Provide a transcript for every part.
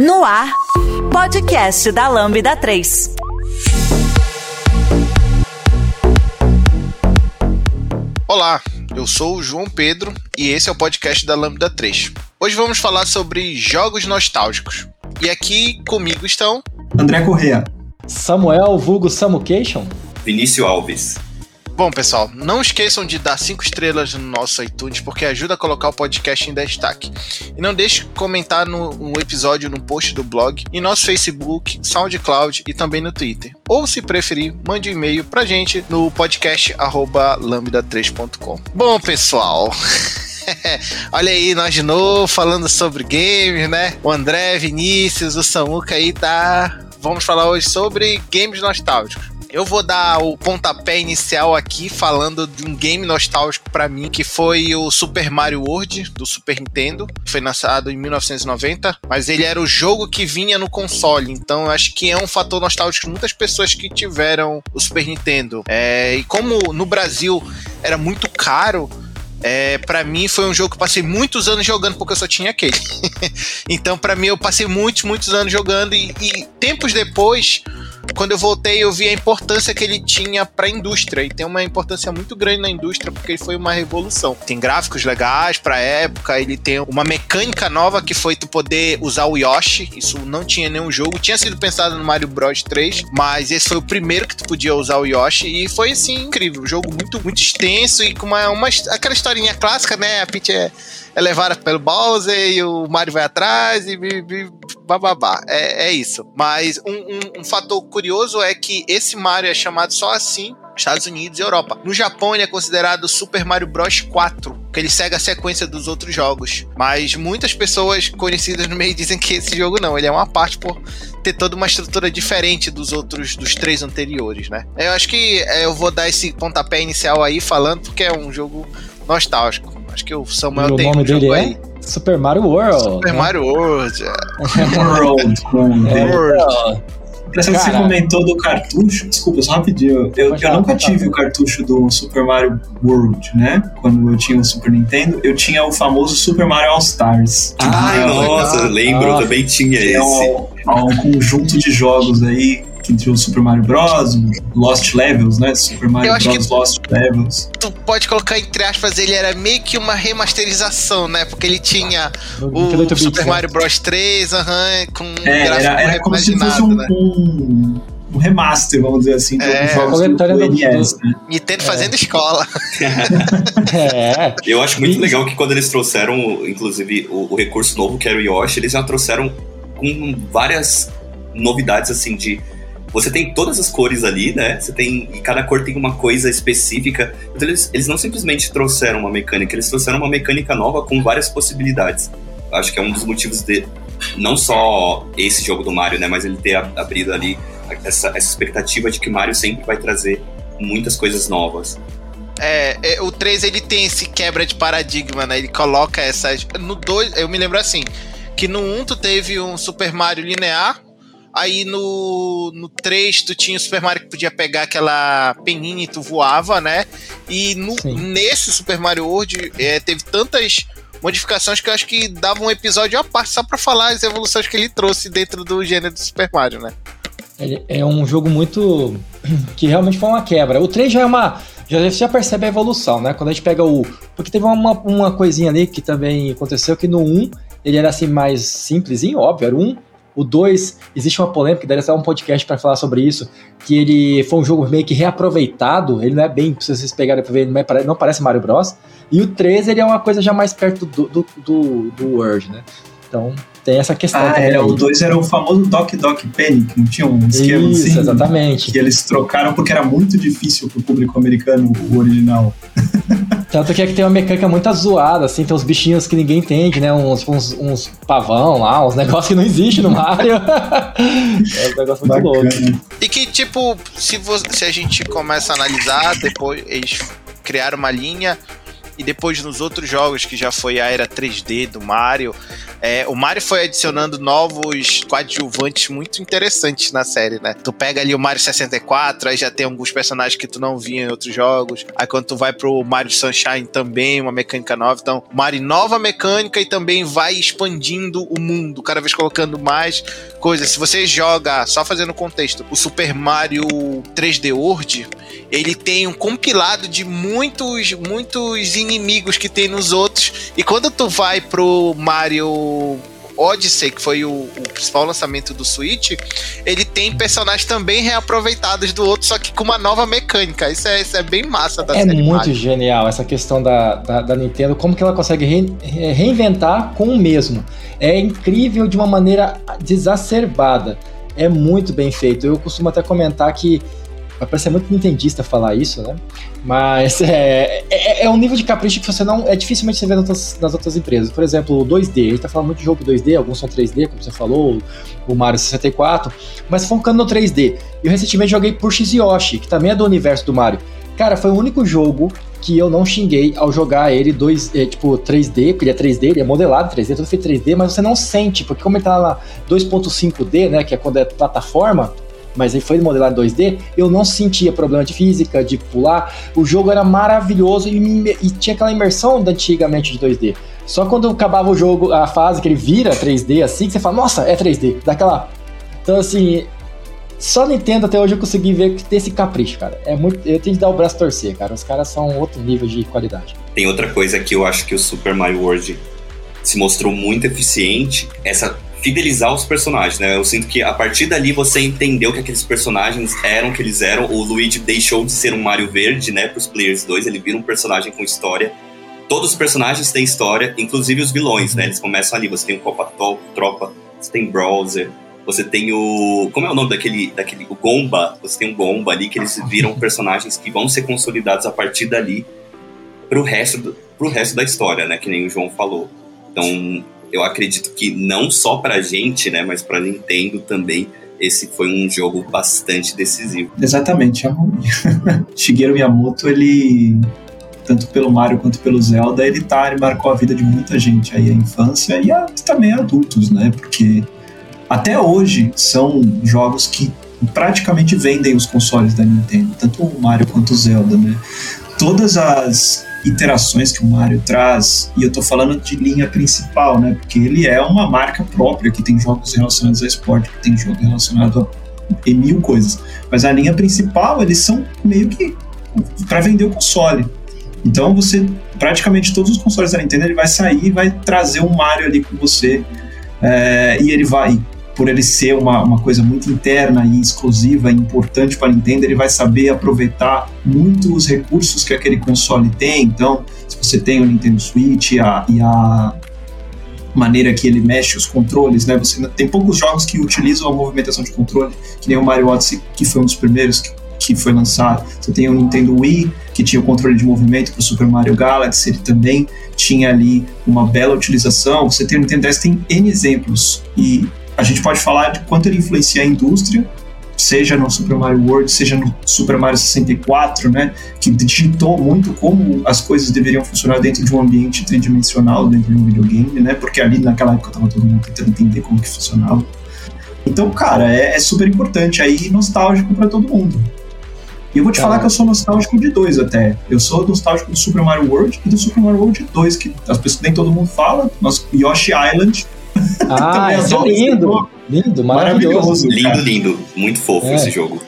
No ar, podcast da Lambda 3. Olá, eu sou o João Pedro e esse é o podcast da Lambda 3. Hoje vamos falar sobre jogos nostálgicos. E aqui comigo estão André Correa, Samuel Vulgo Samucation, Vinícius Alves. Bom, pessoal, não esqueçam de dar cinco estrelas no nosso iTunes, porque ajuda a colocar o podcast em destaque. E não deixe de comentar no, episódio no post do blog, em nosso Facebook, SoundCloud e também no Twitter. Ou, se preferir, mande um e-mail pra gente no podcast lambda3.com. Bom, pessoal. Olha aí, nós de novo falando sobre games, né? O André, Vinícius, o Samuca aí tá. Vamos falar hoje sobre games nostálgicos. Eu vou dar o pontapé inicial aqui falando de um game nostálgico para mim, que foi o Super Mario World do Super Nintendo. Foi lançado em 1990, mas ele era o jogo que vinha no console. Então eu acho que é um fator nostálgico de muitas pessoas que tiveram o Super Nintendo. É, e como no Brasil era muito caro, é, para mim foi um jogo que eu passei muitos anos jogando porque eu só tinha aquele. então para mim eu passei muitos, muitos anos jogando e, e tempos depois quando eu voltei, eu vi a importância que ele tinha para a indústria. E tem uma importância muito grande na indústria, porque ele foi uma revolução. Tem gráficos legais para época, ele tem uma mecânica nova que foi tu poder usar o Yoshi. Isso não tinha nenhum jogo. Tinha sido pensado no Mario Bros 3, mas esse foi o primeiro que tu podia usar o Yoshi. E foi assim, incrível. Um jogo muito, muito extenso e com uma, uma aquela historinha clássica, né? A Peach é é levada pelo Bowser e o Mario vai atrás e bababá. É, é isso. Mas um, um, um fator curioso é que esse Mario é chamado só assim Estados Unidos e Europa. No Japão ele é considerado Super Mario Bros 4, que ele segue a sequência dos outros jogos. Mas muitas pessoas conhecidas no meio dizem que esse jogo não, ele é uma parte por ter toda uma estrutura diferente dos outros, dos três anteriores, né? Eu acho que é, eu vou dar esse pontapé inicial aí falando porque é um jogo nostálgico. Acho que o Samuel o tem nome um dele jogo é aí. Super Mario World. Super né? Mario World. é. World. É, World. Parece que você comentou do cartucho. Desculpa, só rapidinho. Eu, eu nunca tive o cartucho do Super Mario World, né? Quando eu tinha o Super Nintendo, eu tinha o famoso Super Mario All Stars. Ai, Ah, nossa, legal. lembro, eu Ah, também tinha é esse. um, é um conjunto de jogos aí que tinha o Super Mario Bros, Lost Levels, né? Super Mario Bros Lost Levels. Tu pode colocar entre aspas, ele era meio que uma remasterização, né? Porque ele tinha No o 28 bits, Super né? Mario Bros 3, aham, com um É, gráfico era, era como se fosse um, né? um, um remaster, vamos dizer assim, de É, jogos do, do do- NES, né? Nintendo fazendo escola. É. Eu acho muito legal que quando eles trouxeram, inclusive, o, o recurso novo que era o Yoshi, eles já trouxeram com várias novidades, assim, de... Você tem todas as cores ali, né? Você tem... E cada cor tem uma coisa específica. Então eles, eles não simplesmente trouxeram uma mecânica, eles trouxeram uma mecânica nova com várias possibilidades. Acho que é um dos motivos de... Não só esse jogo do Mario, né? Mas ele ter ab- abrido ali essa, essa expectativa de que Mario sempre vai trazer muitas coisas novas. É, é, o 3 ele tem esse quebra de paradigma, né? Ele coloca essas. No 2, eu me lembro assim: que no 1 tu teve um Super Mario linear. Aí no, no 3 tu tinha o Super Mario que podia pegar aquela peninha e tu voava, né? E no, Sim. nesse Super Mario World é, teve tantas modificações que eu acho que dava um episódio à parte só pra falar as evoluções que ele trouxe dentro do gênero do Super Mario, né? É um jogo muito. que realmente foi uma quebra. O 3 já é uma. Já, você já percebe a evolução, né? Quando a gente pega o. Porque teve uma, uma coisinha ali que também aconteceu que no 1 ele era assim mais simplesinho, óbvio, era 1. O 2, existe uma polêmica, daria até um podcast pra falar sobre isso, que ele foi um jogo meio que reaproveitado, ele não é bem, se vocês pegarem pra ver, não, é não parece Mario Bros. E o 3, ele é uma coisa já mais perto do, do, do, do Word, né? Então, tem essa questão Ah, também. era, aí. o 2 era o famoso Doc Doc Panic, não tinha um esquema Isso, assim? exatamente. Que eles trocaram porque era muito difícil pro público americano o original. Tanto que aqui tem uma mecânica muito zoada, assim, tem uns bichinhos que ninguém entende, né? Uns, uns, uns pavão lá, uns negócios que não existem no Mario. é um negócio muito louco. Bacana. E que, tipo, se, vo- se a gente começa a analisar, depois eles criaram uma linha e depois nos outros jogos, que já foi a era 3D do Mario, é, o Mario foi adicionando novos coadjuvantes muito interessantes na série, né? Tu pega ali o Mario 64, aí já tem alguns personagens que tu não via em outros jogos. Aí quando tu vai pro Mario Sunshine também, uma mecânica nova. Então, Mario nova mecânica e também vai expandindo o mundo, cada vez colocando mais coisas. Se você joga, só fazendo contexto, o Super Mario 3D World, ele tem um compilado de muitos, muitos inimigos que tem nos outros. E quando tu vai pro Mario Odyssey, que foi o, o, principal lançamento do Switch, ele tem personagens também reaproveitados do outro, só que com uma nova mecânica. Isso é, isso é bem massa da É série muito Mario. genial essa questão da, da, da Nintendo, como que ela consegue re- re- reinventar com o mesmo. É incrível de uma maneira desacerbada. É muito bem feito. Eu costumo até comentar que vai parecer muito nintendista falar isso, né? Mas é, é, é um nível de capricho que você não. É dificilmente você vê nas outras, nas outras empresas. Por exemplo, o 2D. A gente tá falando muito de jogo 2D, alguns são 3D, como você falou, o Mario 64. Mas focando no 3D. Eu recentemente joguei Push Yoshi, que também é do universo do Mario. Cara, foi o único jogo que eu não xinguei ao jogar ele dois, é, tipo 3D, porque ele é 3D, ele é modelado 3D, tudo feito 3D, mas você não sente, porque como ele tá lá 2.5D, né, que é quando é plataforma, mas ele foi modelado em 2D, eu não sentia problema de física, de pular. O jogo era maravilhoso e, e tinha aquela imersão da antigamente de 2D. Só quando acabava o jogo, a fase que ele vira 3D assim, que você fala, nossa, é 3D. Daquela. Então assim. Só Nintendo até hoje eu consegui ver que tem esse capricho, cara. É muito. Eu tenho que dar o braço a torcer, cara. Os caras são outro nível de qualidade. Tem outra coisa que eu acho que o Super Mario World se mostrou muito eficiente, essa fidelizar os personagens, né? Eu sinto que a partir dali você entendeu que aqueles personagens eram que eles eram. O Luigi deixou de ser um Mario Verde, né, pros Players 2, ele vira um personagem com história. Todos os personagens têm história, inclusive os vilões, né? Eles começam ali, você tem o Copa To- Tropa, você tem Browser, você tem o. Como é o nome daquele. daquele o Gomba. Você tem o Gomba ali, que eles viram personagens que vão ser consolidados a partir dali pro resto, do, resto da história, né? Que nem o João falou. Então, eu acredito que não só pra gente, né? Mas pra Nintendo também, esse foi um jogo bastante decisivo. Exatamente. é um- Shigeru Miyamoto, ele tanto pelo Mario quanto pelo Zelda, ele tá, ele marcou a vida de muita gente aí, a infância e a- também adultos, né? Porque até hoje são jogos que praticamente vendem os consoles da Nintendo, tanto o Mario quanto o Zelda, né? Todas as iterações que o Mario traz, e eu tô falando de linha principal, né? Porque ele é uma marca própria, que tem jogos relacionados a esporte, que tem jogo relacionado a mil coisas. Mas a linha principal, eles são meio que para vender o console. Então você, praticamente todos os consoles da Nintendo, ele vai sair e vai trazer um Mario ali com você. É, e ele vai, por ele ser uma, uma coisa muito interna e exclusiva e importante para a Nintendo, ele vai saber aproveitar muito os recursos que aquele console tem. Então, se você tem o Nintendo Switch e a, e a maneira que ele mexe os controles, né? Você tem poucos jogos que utilizam a movimentação de controle, que nem o Mario Odyssey, que foi um dos primeiros que, que foi lançado. Você tem o Nintendo Wii, que tinha o controle de movimento para o Super Mario Galaxy, ele também tinha ali uma bela utilização. Você tem o Nintendo 10, tem N exemplos. E a gente pode falar de quanto ele influencia a indústria, seja no Super Mario World, seja no Super Mario 64, né, que digitou muito como as coisas deveriam funcionar dentro de um ambiente tridimensional, dentro de um videogame, né, porque ali naquela época tava todo mundo tentando entender como que funcionava. Então, cara, é, é super importante aí, e nostálgico para todo mundo. E eu vou te Tá. falar que eu sou nostálgico de dois até. Eu sou nostálgico do Super Mario World e do Super Mario World 2, que as pessoas nem todo mundo fala, nosso Yoshi Island. Ah, é lindo. Lindo, maravilhoso. Maravilhoso. Lindo, lindo. Muito fofo É. esse jogo.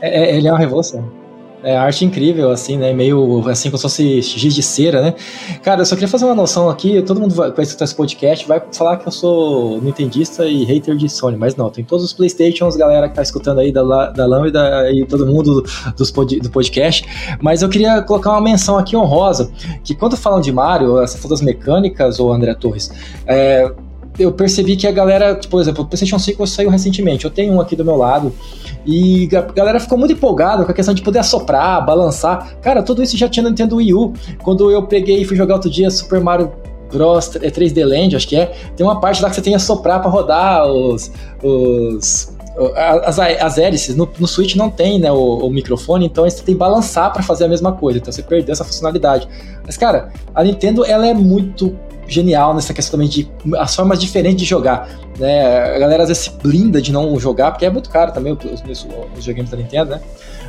É, é- ele é uma revolução. É arte incrível, assim, né? Meio assim, como se fosse giz de cera, né? Cara, eu só queria fazer uma noção aqui. Todo mundo vai, vai escutar esse podcast vai falar que eu sou nintendista e hater de Sony, mas não. Tem todos os Playstations, galera que tá escutando aí da, da Lambda e todo mundo dos pod, do podcast. Mas eu queria colocar uma menção aqui honrosa: que quando falam de Mario, essa falou das mecânicas, ou André Torres, é, eu percebi que a galera, tipo, por exemplo, o PlayStation 5 saiu recentemente. Eu tenho um aqui do meu lado. E a galera ficou muito empolgada com a questão de poder assoprar, balançar. Cara, tudo isso já tinha no Nintendo Wii U. Quando eu peguei e fui jogar outro dia Super Mario Bros. é 3D Land, acho que é, tem uma parte lá que você tem que assoprar pra rodar os. os as, as hélices no, no Switch não tem né, o, o microfone, então você tem que balançar para fazer a mesma coisa, então você perdeu essa funcionalidade. Mas, cara, a Nintendo ela é muito genial nessa questão também de as formas diferentes de jogar. Né? A galera às vezes se blinda de não jogar, porque é muito caro também os, os, os da Nintendo, né?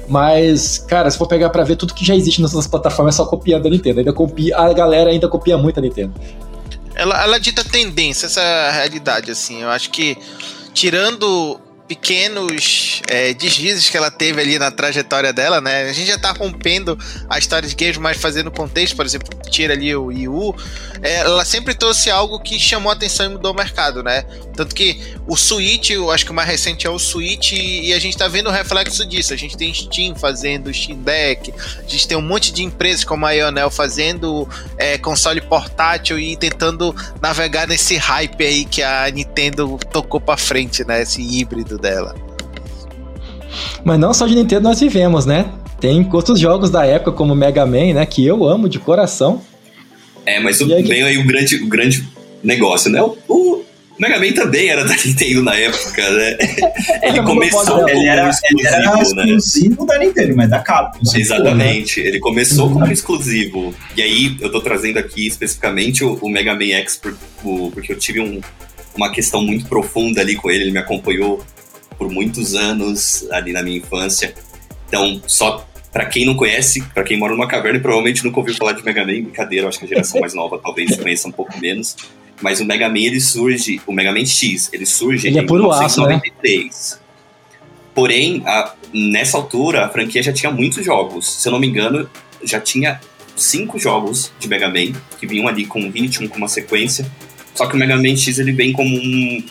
Mas, cara, se for pegar pra ver tudo que já existe nessas plataformas, é só copiando a Nintendo. Ainda copia, a galera ainda copia muito a Nintendo. Ela, ela dita tendência, essa realidade, assim. Eu acho que, tirando pequenos é, deslizes que ela teve ali na trajetória dela, né? A gente já tá rompendo a história de games, mas fazendo contexto, por exemplo, tira ali o Wii U, é, ela sempre trouxe algo que chamou atenção e mudou o mercado, né? Tanto que o Switch, eu acho que o mais recente é o Switch, e a gente tá vendo o reflexo disso. A gente tem Steam fazendo Steam Deck, a gente tem um monte de empresas como a Ionel fazendo é, console portátil e tentando navegar nesse hype aí que a Nintendo tocou pra frente, né? Esse híbrido dela. Mas não só de Nintendo nós vivemos, né? Tem outros jogos da época, como Mega Man, né? Que eu amo de coração. É, mas o, aí, vem aí o grande, o grande negócio, né? O, o, Mega Man também era da Nintendo na época, né? Ele começou como ele era, exclusivo, ele era exclusivo né? da Nintendo, mas da Capcom. Exatamente. Né? Ele começou uhum. como exclusivo. E aí, eu tô trazendo aqui especificamente o, o Mega Man X por, por, porque eu tive um, uma questão muito profunda ali com ele. Ele me acompanhou por muitos anos ali na minha infância. Então, só para quem não conhece, para quem mora numa caverna e provavelmente nunca ouviu falar de Mega Man, brincadeira, acho que a geração mais nova talvez conheça um pouco menos. Mas o Mega Man ele surge, o Mega Man X, ele surge ele é em é 1993. Né? Porém, a, nessa altura a franquia já tinha muitos jogos. Se eu não me engano, já tinha cinco jogos de Mega Man que vinham ali com ritmo, com uma sequência. Só que o Mega Man X ele vem como um,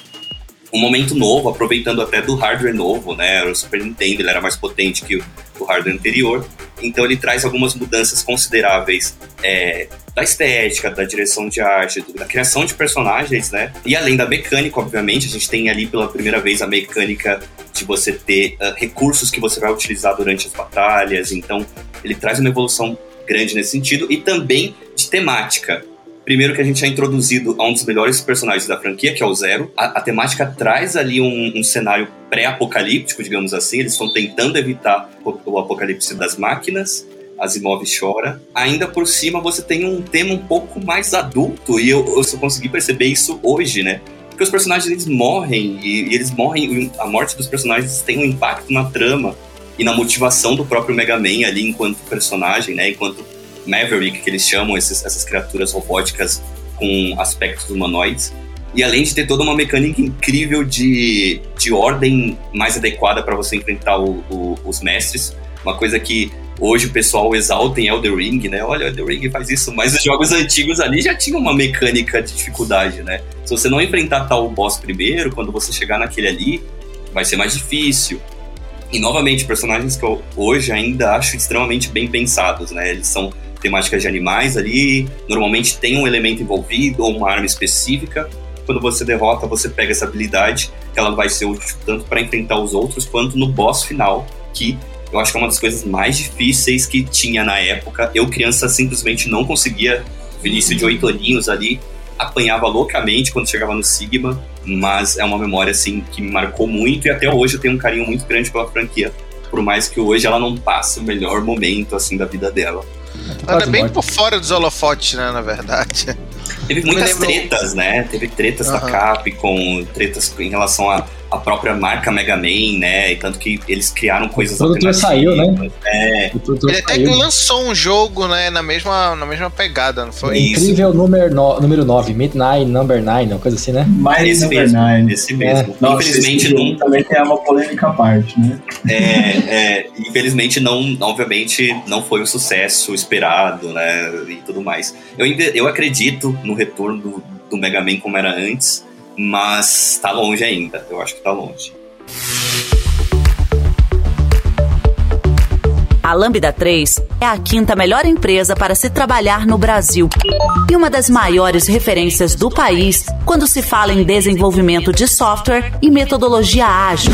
um momento novo, aproveitando até do hardware novo, né? O Super Nintendo ele era mais potente que o, o hardware anterior, então ele traz algumas mudanças consideráveis é, da estética, da direção de arte, da criação de personagens, né? E além da mecânica, obviamente, a gente tem ali pela primeira vez a mecânica de você ter uh, recursos que você vai utilizar durante as batalhas, então ele traz uma evolução grande nesse sentido e também de temática. Primeiro que a gente é introduzido a um dos melhores personagens da franquia, que é o Zero. A, a temática traz ali um, um cenário pré-apocalíptico, digamos assim. Eles estão tentando evitar o, o apocalipse das máquinas. Asimov chora. Ainda por cima, você tem um tema um pouco mais adulto, e eu, eu só consegui perceber isso hoje, né? Porque os personagens eles morrem, e, e eles morrem, a morte dos personagens tem um impacto na trama e na motivação do próprio Mega Man ali enquanto personagem, né? Enquanto Maverick, que eles chamam esses, essas criaturas robóticas com aspectos humanoides. E além de ter toda uma mecânica incrível de, de ordem mais adequada para você enfrentar o, o, os mestres, uma coisa que hoje o pessoal exalta em Elder Ring, né? Olha, Elder Ring faz isso, mas os jogos antigos ali já tinham uma mecânica de dificuldade, né? Se você não enfrentar tal boss primeiro, quando você chegar naquele ali, vai ser mais difícil. E novamente, personagens que eu hoje ainda acho extremamente bem pensados, né? Eles são temáticas de animais ali, normalmente tem um elemento envolvido ou uma arma específica. Quando você derrota, você pega essa habilidade, que ela vai ser útil tanto para enfrentar os outros quanto no boss final, que eu acho que é uma das coisas mais difíceis que tinha na época. Eu, criança, simplesmente não conseguia. Vinícius de oito aninhos ali, apanhava loucamente quando chegava no Sigma, mas é uma memória assim que me marcou muito e até hoje eu tenho um carinho muito grande pela franquia, por mais que hoje ela não passe o melhor momento assim da vida dela. Ela é bem por fora dos holofotes, né, na verdade. Teve muitas tretas, né? Teve tretas uhum. da Capcom, tretas em relação a a própria marca Mega Man, né? E tanto que eles criaram coisas o produtor saiu, né? É. Ele até que lançou um jogo, né, na mesma, na mesma pegada, não foi? Isso. Incrível número, no, número 9, Midnight Number 9, uma coisa assim, né? Mais esse mesmo, 9. Esse mesmo. É. Infelizmente não. Também tem uma polêmica à parte, né? É, é, infelizmente não, obviamente, não foi o sucesso esperado, né? E tudo mais. Eu, eu acredito no retorno do, do Mega Man como era antes mas tá longe ainda. Eu acho que tá longe. A Lambda 3 é a quinta melhor empresa para se trabalhar no Brasil e uma das maiores referências do país quando se fala em desenvolvimento de software e metodologia ágil.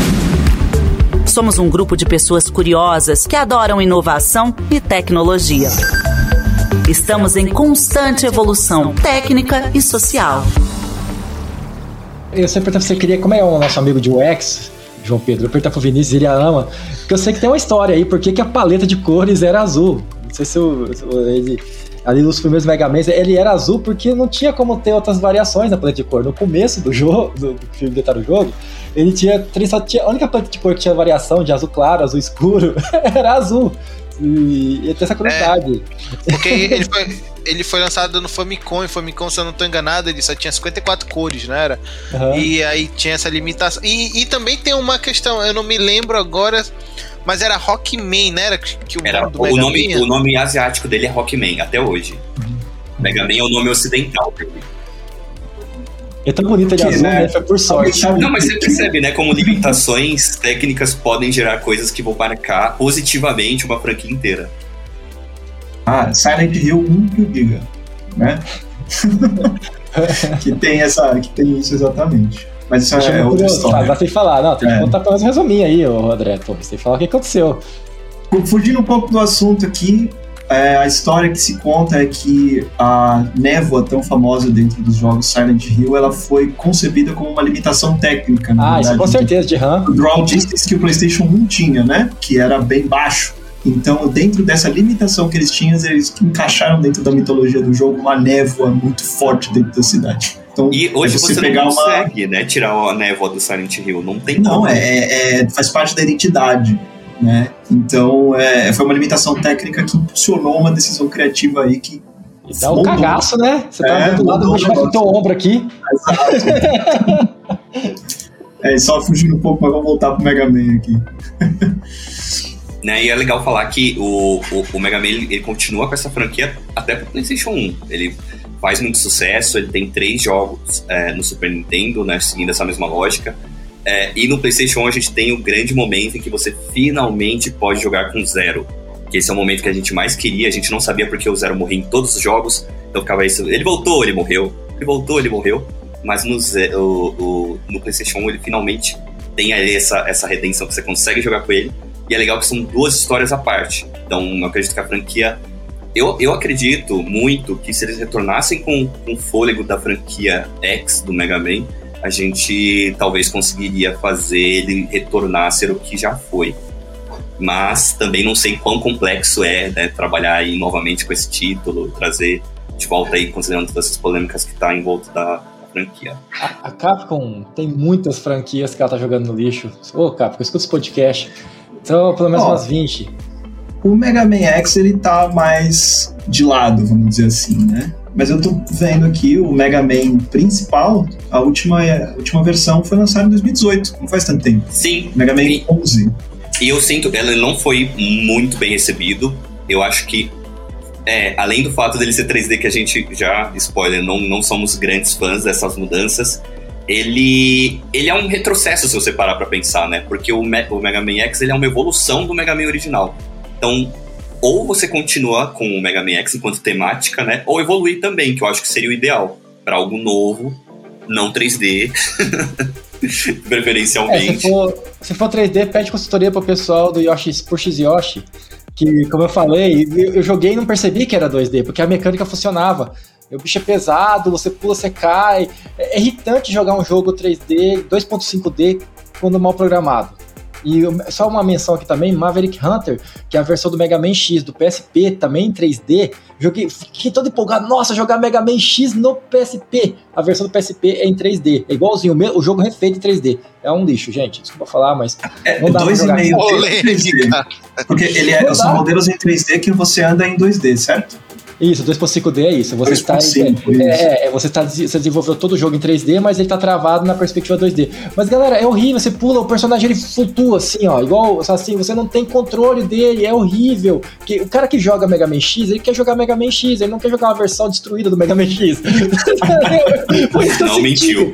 Somos um grupo de pessoas curiosas que adoram inovação e tecnologia. Estamos em constante evolução técnica e social eu sempre você queria, como é o nosso amigo de UX, João Pedro. Eu perguntar pro Vinícius, ele ama. Porque eu sei que tem uma história aí, por que a paleta de cores era azul. Não sei se, se ele. Ali nos primeiros Mega Man, ele era azul porque não tinha como ter outras variações na paleta de cor. No começo do jogo, do, filme de do jogo, ele tinha, só tinha. A única paleta de cor que tinha variação de azul claro, azul escuro, era azul. E, e tem essa curiosidade. É, porque ele foi, ele foi lançado no Famicom, e Famicom, se eu não estou enganado, ele só tinha 54 cores, não era? Uhum. E aí tinha essa limitação. E, e também tem uma questão, eu não me lembro agora, mas era Rockman, né? Era, que o, era, o, nome, o nome asiático dele é Rockman, até hoje. Uhum. Mega Man é o nome ocidental dele. É tão bonita de azul, né? Foi por sorte. Não, mas você percebe, né? Como limitações técnicas podem gerar coisas que vão marcar positivamente uma franquia inteira. Ah, Silent Hill 1 e o Giga, né? que tem essa, que tem isso exatamente. Mas isso é, é outra história. Tem que falar, não, tem que é. contar pelo menos um resuminho aí, ô André. Tem que falar o que aconteceu. Fugindo um pouco do assunto aqui, é, a história que se conta é que a névoa tão famosa dentro dos jogos Silent Hill, ela foi concebida como uma limitação técnica. ah, verdade, isso com certeza, de RAM. O draw distance que o PlayStation 1 tinha, né? Que era bem baixo. Então, dentro dessa limitação que eles tinham, eles encaixaram dentro da mitologia do jogo uma névoa muito forte dentro da cidade. Então, e hoje é você, você não consegue, uma... né, tirar a névoa do Silent Hill, não tem Não, é, é, é, faz parte da identidade, né? Então, é, foi uma limitação técnica que impulsionou uma decisão criativa aí que Dá um cagaço, né? Você tá é, do lado, do vai teu ombro aqui. Exato. é, só fugindo um pouco, mas vamos voltar pro Mega Man aqui. Né? E é legal falar que o, o, o Mega Man ele, ele, continua com essa franquia até pro PlayStation 1. Ele faz muito sucesso, ele tem três jogos é, no Super Nintendo, né, seguindo essa mesma lógica. É, e no PlayStation 1 a gente tem o grande momento em que você finalmente pode jogar com Zero. Que esse é o momento que a gente mais queria, a gente não sabia porque o Zero morria em todos os jogos, então ficava isso. Ele voltou, ele morreu. Ele voltou, ele morreu. Mas no, o, o, no PlayStation 1 ele finalmente tem essa, essa redenção que você consegue jogar com ele. E é legal que são duas histórias à parte. Então, eu acredito que a franquia. Eu, eu acredito muito que se eles retornassem com, com o fôlego da franquia X do Mega Man, a gente talvez conseguiria fazer ele retornar a ser o que já foi. Mas também não sei quão complexo é né, trabalhar aí novamente com esse título, trazer de volta aí, considerando todas essas polêmicas que está em volta da, franquia. A, a, Capcom tem muitas franquias que ela tá jogando no lixo. Ô, oh, Capcom, escuta esse podcast. Então, pelo menos Ó, umas 20. O Mega Man X, ele tá mais de lado, vamos dizer assim, né? Mas eu tô vendo aqui o Mega Man principal, a última, a última versão foi lançada em 2018, não faz tanto tempo. Sim. Mega Man e, 11. E eu sinto, ela não foi muito bem recebido. Eu acho que, é, além do fato dele ser 3D, que a gente já, spoiler, não, não somos grandes fãs dessas mudanças, ele, ele é um retrocesso se você parar para pensar, né? Porque o, Me o Mega Man X ele é uma evolução do Mega Man original. Então, ou você continua com o Mega Man X enquanto temática, né? Ou evoluir também, que eu acho que seria o ideal para algo novo, não 3D. Preferencialmente. É, se, for, se for 3D, pede consultoria pro pessoal do Yoshi Push Yoshi. Que, como eu falei, eu joguei e não percebi que era 2D, porque a mecânica funcionava. O bicho é pesado, você pula, você cai. É irritante jogar um jogo 3D, 2.5D, quando mal programado. E só uma menção aqui também, Maverick Hunter, que é a versão do Mega Man X do PSP, também em 3D. Joguei, fiquei todo empolgado, nossa, jogar Mega Man X no PSP. A versão do PSP é em 3D, é igualzinho, o jogo refeito em 3D. É um lixo, gente, desculpa falar, mas é, não dá dois pra jogar. E meio Porque ele é, são modelos em 3D que você anda em 2D, certo? Isso, 2.5D é isso. Você está é, é, é, você está você desenvolveu todo o jogo em 3D, mas ele está travado na perspectiva 2D. Mas galera, é horrível, você pula, o personagem ele flutua assim, ó, igual assim, você não tem controle dele, é horrível. Que o cara que joga Mega Man X, ele quer jogar Mega Man X, ele não quer jogar uma versão destruída do Mega Man X. não mentiu.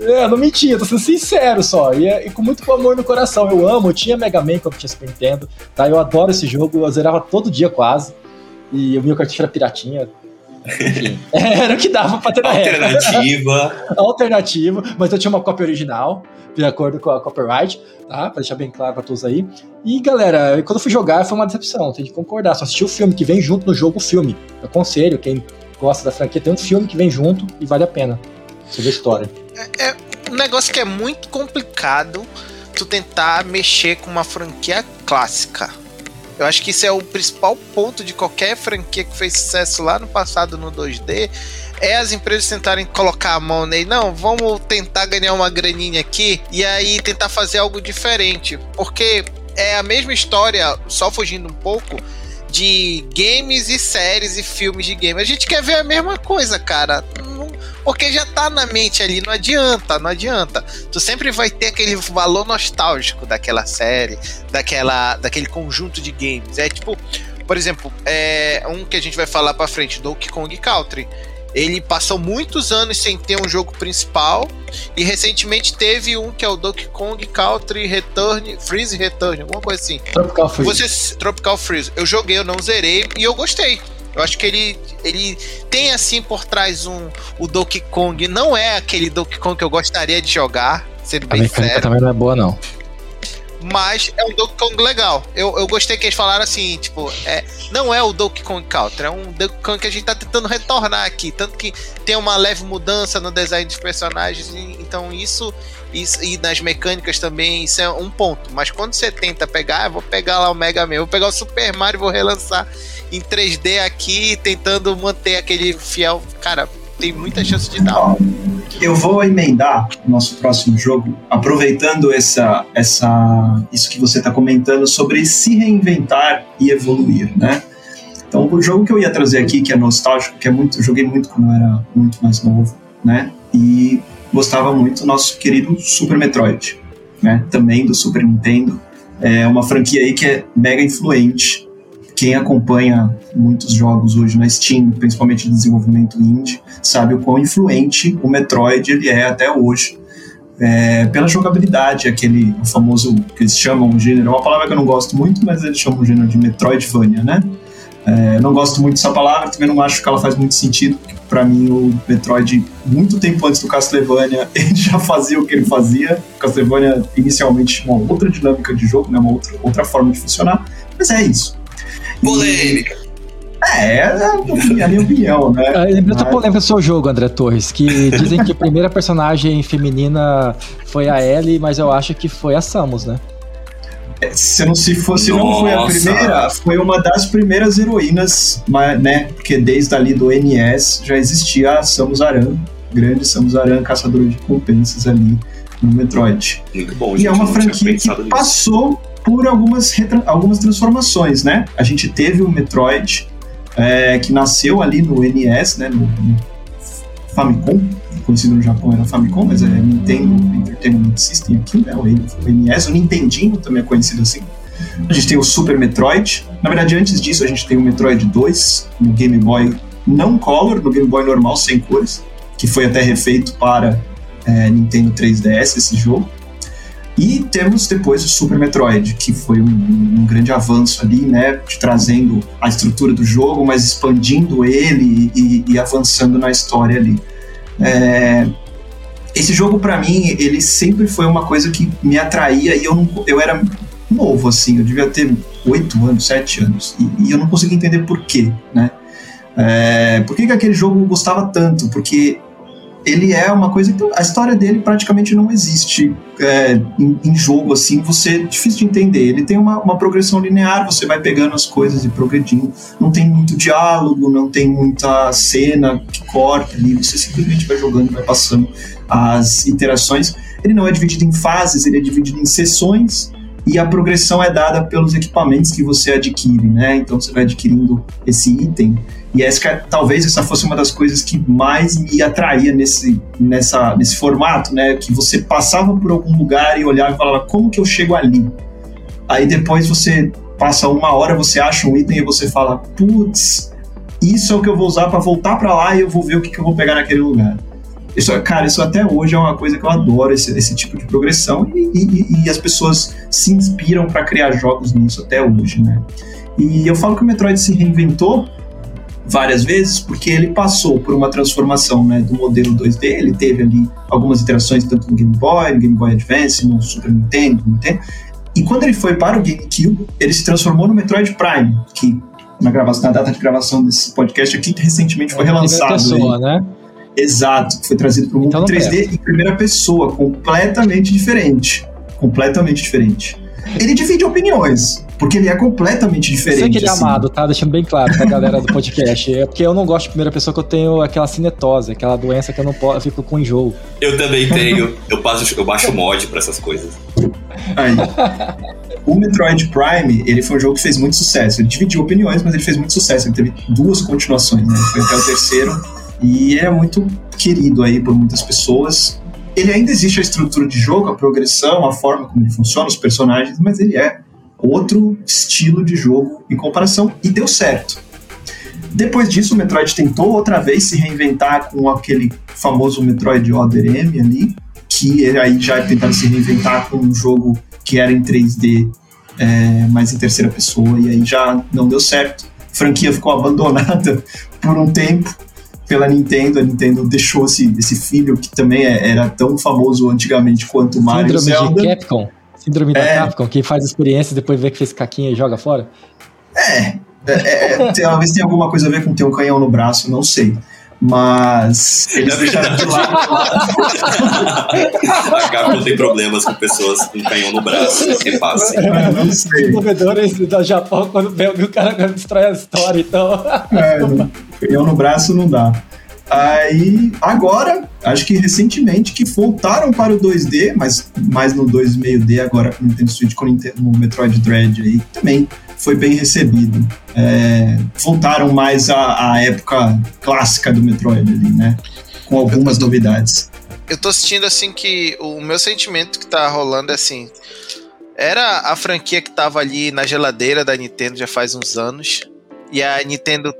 É, não mentia, tô sendo sincero só. E, é, e, com muito amor no coração. Eu amo, eu tinha Mega Man quando tinha Super Nintendo, tá? Eu adoro esse jogo, eu zerava todo dia quase. E o meu cartucho era piratinha. Enfim, era o que dava pra ter na Alternativa. Alternativa, mas eu tinha uma cópia original, de acordo com a copyright, tá? Pra deixar bem claro pra todos aí. E galera, quando eu fui jogar foi uma decepção, tem que concordar. Só assisti o filme que vem junto no jogo, o filme. Eu aconselho, quem gosta da franquia, tem um filme que vem junto e vale a pena. Você vê a história. É, é um negócio que é muito complicado tu tentar mexer com uma franquia clássica. Eu acho que isso é o principal ponto de qualquer franquia que fez sucesso lá no passado no 2D. É as empresas tentarem colocar a mão nele. Não, vamos tentar ganhar uma graninha aqui e aí tentar fazer algo diferente. Porque é a mesma história, só fugindo um pouco, de games e séries e filmes de game. A gente quer ver a mesma coisa, cara. porque já tá na mente ali, não adianta, não adianta. Tu sempre vai ter aquele valor nostálgico daquela série, daquela, daquele conjunto de games. É tipo, por exemplo, é um que a gente vai falar para frente, Donkey Kong Country. Ele passou muitos anos sem ter um jogo principal e recentemente teve um que é o Donkey Kong Country Return, Freeze Return, alguma coisa assim. Tropical Freeze. Você, Tropical Freeze. Eu joguei, eu não zerei e eu gostei. Eu acho que ele, ele tem assim por trás um o Donkey Kong. Não é aquele Donkey Kong que eu gostaria de jogar, sendo bem sério. também não é boa, não. Mas é um Donkey Kong legal. Eu, eu gostei que eles falaram assim, tipo, é, não é o Donkey Kong Country, é um Donkey Kong que a gente tá tentando retornar aqui. Tanto que tem uma leve mudança no design dos personagens, então isso, isso e nas mecânicas também, isso é um ponto. Mas quando você tenta pegar, vou pegar lá o Mega Man, vou pegar o Super Mario e vou relançar em 3D aqui, tentando manter aquele fiel. Cara, tem muita chance de dar. Eu vou emendar o nosso próximo jogo, aproveitando essa, essa, isso que você está comentando sobre se reinventar e evoluir, né? Então, o jogo que eu ia trazer aqui, que é nostálgico, que é muito, joguei muito quando eu era muito mais novo, né? E gostava muito do nosso querido Super Metroid, né? Também do Super Nintendo. É uma franquia aí que é mega influente. Quem acompanha muitos jogos hoje na Steam, principalmente de desenvolvimento indie, sabe o quão influente o Metroid ele é até hoje. É, pela jogabilidade, aquele famoso que eles chamam gênero, é uma palavra que eu não gosto muito, mas eles chamam o gênero de Metroidvania, né? É, não gosto muito dessa palavra, também não acho que ela faz muito sentido, para mim o Metroid, muito tempo antes do Castlevania, ele já fazia o que ele fazia. O Castlevania inicialmente tinha uma outra dinâmica de jogo, né? uma outra, outra forma de funcionar, mas é isso. Polêmica. É, é a minha opinião, né? Lembrei outra Mas- polêmica do seu jogo, André Torres, que dizem que a primeira personagem feminina foi a Ellie, mas eu acho que foi a Samus, né? Se não se fosse, não foi a primeira, foi uma das primeiras heroínas, mas, né? Porque desde ali do NES já existia a Samus Aran, grande Samus Aran, caçadora de recompensas ali no Metroid. Muito bom, E gente. é uma franquia que nisso. passou por algumas, algumas transformações, né? A gente teve o Metroid, é, que nasceu ali no NES, né? No, no Famicom, conhecido no Japão era Famicom, mas é Nintendo Entertainment System aqui, né? O NES, o Nintendinho também é conhecido assim. A gente tem o Super Metroid. Na verdade, antes disso, a gente tem o Metroid 2 no Game Boy não Color, no Game Boy normal, sem cores, que foi até refeito para é, Nintendo 3DS esse jogo. E temos depois o Super Metroid, que foi um, um grande avanço ali, né? Trazendo a estrutura do jogo, mas expandindo ele e, e avançando na história ali. É, esse jogo, para mim, ele sempre foi uma coisa que me atraía e eu, não, eu era novo, assim, eu devia ter 8 anos, 7 anos, e, e eu não conseguia entender por quê, né? É, por que, que aquele jogo gostava tanto? Porque ele é uma coisa que a história dele praticamente não existe é, em, em jogo assim. Você é difícil de entender. Ele tem uma, uma progressão linear você vai pegando as coisas e progredindo. Não tem muito diálogo não tem muita cena que corta ali. Você simplesmente vai jogando vai passando as interações. Ele não é dividido em fases ele é dividido em sessões e a progressão é dada pelos equipamentos que você adquire, né? Então você vai adquirindo esse item. E essa, talvez essa fosse uma das coisas que mais me atraía nesse, nessa, nesse formato, né? Que você passava por algum lugar e olhava e falava, como que eu chego ali? Aí depois você passa uma hora, você acha um item e você fala, putz, isso é o que eu vou usar para voltar para lá e eu vou ver o que, que eu vou pegar naquele lugar. Isso, cara, isso até hoje é uma coisa que eu adoro, esse, esse tipo de progressão, e, e, e as pessoas se inspiram para criar jogos nisso até hoje, né? E eu falo que o Metroid se reinventou várias vezes porque ele passou por uma transformação né, do modelo 2D, ele teve ali algumas iterações tanto no Game Boy, no Game Boy Advance, no Super Nintendo, no Nintendo, e quando ele foi para o GameCube, ele se transformou no Metroid Prime, que na, gravação, na data de gravação desse podcast aqui, recentemente foi relançado. Pessoa, aí. né? Exato, foi trazido para o mundo Então não 3D em primeira pessoa, completamente diferente. completamente diferente. Ele divide opiniões, porque ele é completamente diferente. Sei que ele é assim. amado, tá? Deixando bem claro pra galera do podcast. É porque eu não gosto de primeira pessoa que eu tenho aquela cinetose, aquela doença que eu não posso, eu fico com enjoo. Eu também tenho. Eu, passo, eu baixo mod pra essas coisas. Aí. O Metroid Prime, ele foi um jogo que fez muito sucesso. Ele dividiu opiniões, mas ele fez muito sucesso. Ele teve duas continuações, né? Foi até o terceiro. E é muito querido aí por muitas pessoas. Ele ainda existe a estrutura de jogo, a progressão, a forma como ele funciona, os personagens, mas ele é outro estilo de jogo em comparação e deu certo. Depois disso, o Metroid tentou outra vez se reinventar com aquele famoso Metroid Other M ali, que aí já tentaram se reinventar com um jogo que era em 3D, é, mas em terceira pessoa, e aí já não deu certo. A franquia ficou abandonada por um tempo pela Nintendo. A Nintendo deixou esse, esse filho que também é, era tão famoso antigamente quanto Mario Síndrome Zelda. de Capcom. Síndrome da É. Capcom, quem faz experiência e depois vê que fez caquinha e joga fora. É, é, é, talvez tenha alguma coisa a ver com ter um canhão no braço, não sei. Mas eles deixaram de lado. A Capcom tem problemas com pessoas com canhão no braço. É fácil. É, não sei. Desenvolvedores do Japão, quando vê o cara destrói a história, então. É, canhão no braço não dá. Aí, agora, acho que recentemente que voltaram para o 2D, mas mais no 2,5D agora com o Nintendo Switch, com o Metroid Dread aí, também foi bem recebido. É, voltaram mais à, à época clássica do Metroid ali, né? Com algumas novidades. Eu tô sentindo assim que o meu sentimento que tá rolando é assim. Era a franquia que tava ali na geladeira da Nintendo já faz uns anos. E a Nintendo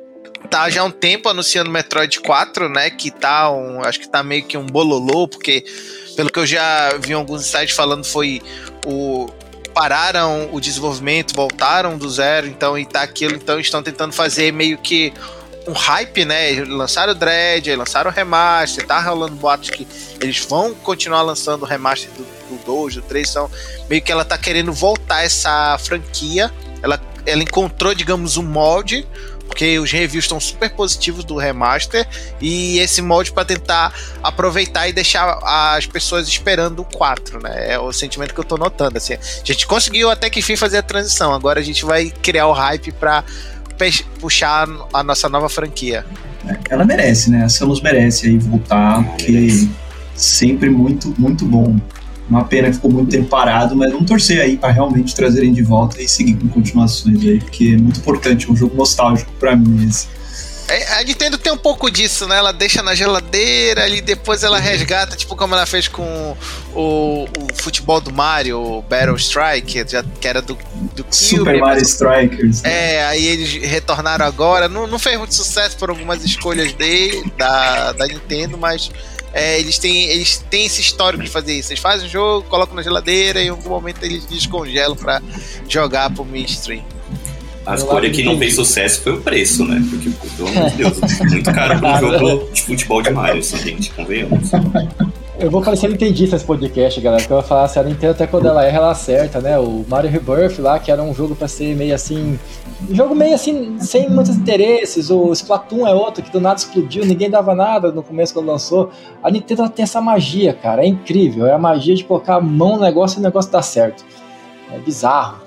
tá já há um tempo anunciando Metroid 4, né? Que tá um. Acho que tá meio que um bololô, porque pelo que eu já vi alguns sites falando, foi o. Pararam o desenvolvimento, voltaram do zero, então, e tá aquilo, então estão tentando fazer meio que um hype, né? Lançaram o Dread, lançaram o remaster, tá rolando boatos que eles vão continuar lançando o remaster do, do 2, do 3, então meio que ela tá querendo voltar essa franquia. Ela, ela encontrou, digamos, um molde, porque os reviews estão super positivos do remaster, e esse molde para tentar aproveitar e deixar as pessoas esperando o 4, né? É o sentimento que eu tô notando. Assim. A gente conseguiu até que enfim fazer a transição, agora a gente vai criar o hype pra pe- puxar a nossa nova franquia. Ela merece, né? A Samus merece aí voltar, porque sempre muito, muito bom. Uma pena que ficou muito tempo parado, mas vamos torcer aí para realmente trazerem de volta e seguir com continuações aí, porque é muito importante, é um jogo nostálgico para mim esse. É, A Nintendo tem um pouco disso, né? Ela deixa na geladeira e depois ela resgata, tipo como ela fez com o, o futebol do Mario, o Battle Strike, que já- que era do, do Super Kirby, Mario Strikers. É, aí eles retornaram agora. Não, não fez muito sucesso por algumas escolhas de, da, da Nintendo, mas é, eles, têm, eles têm esse histórico de fazer isso. Eles fazem o jogo, colocam na geladeira e em algum momento eles descongelam pra jogar pro mainstream. A escolha que não fez sucesso foi o preço, né? Porque, pelo amor de Deus, muito caro pra um jogo de futebol de Mario, assim, gente, convenhamos. Eu vou parecer nintendista nesse podcast, galera, porque eu vou falar assim, a Nintendo até quando ela erra, ela acerta, né? O Mario Rebirth lá, que era um jogo pra ser meio assim... Um jogo meio assim, sem muitos interesses. O Splatoon é outro, que do nada explodiu, ninguém dava nada no começo quando lançou. A Nintendo tem essa magia, cara, é incrível. É a magia de colocar a mão no negócio e o negócio dá certo. É bizarro.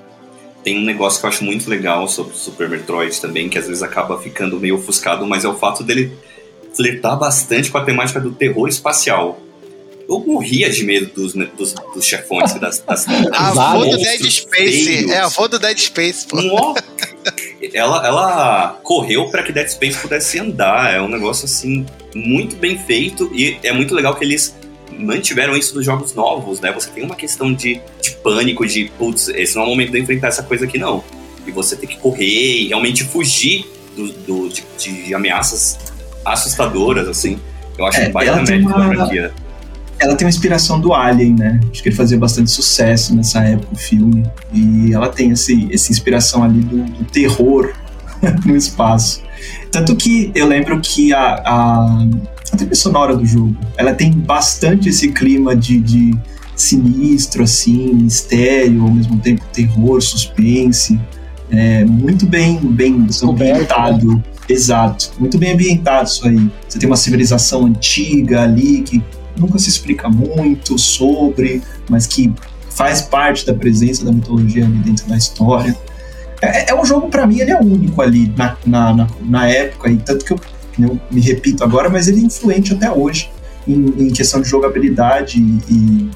Tem um negócio que eu acho muito legal sobre o Super Metroid também, que às vezes acaba ficando meio ofuscado, mas é o fato dele flertar bastante com a temática do terror espacial. Eu morria de medo dos, dos, dos chefões, das, das, A dos avó do Dead Space. feios. É a avó do Dead Space, pô. Ela, ela correu para que Dead Space pudesse andar. É um negócio assim muito bem feito e é muito legal que eles mantiveram isso nos jogos novos, né? Você tem uma questão de, de pânico, de putz, esse não é o momento de eu enfrentar essa coisa aqui, não. E você tem que correr e realmente fugir do, do- de, de ameaças assustadoras, assim. Eu acho É, um baita mérito da uma- franquia. Ela tem uma inspiração do Alien, né? Acho que ele fazia bastante sucesso nessa época, o filme. E ela tem esse, essa inspiração ali do, do terror no espaço. Tanto que eu lembro que a, a, a trilha sonora do jogo, ela tem bastante esse clima de, de sinistro, assim, mistério, ao mesmo tempo terror, suspense. É muito bem, bem Descoberto, ambientado. Exato, muito bem ambientado isso aí. Você tem uma civilização antiga ali que nunca se explica muito sobre, mas que faz parte da presença da mitologia ali dentro da história. É, é um jogo, para mim, ele é único ali na, na, na, na, época, e tanto que eu, eu me repito agora, mas ele é influente até hoje em, em questão de jogabilidade e,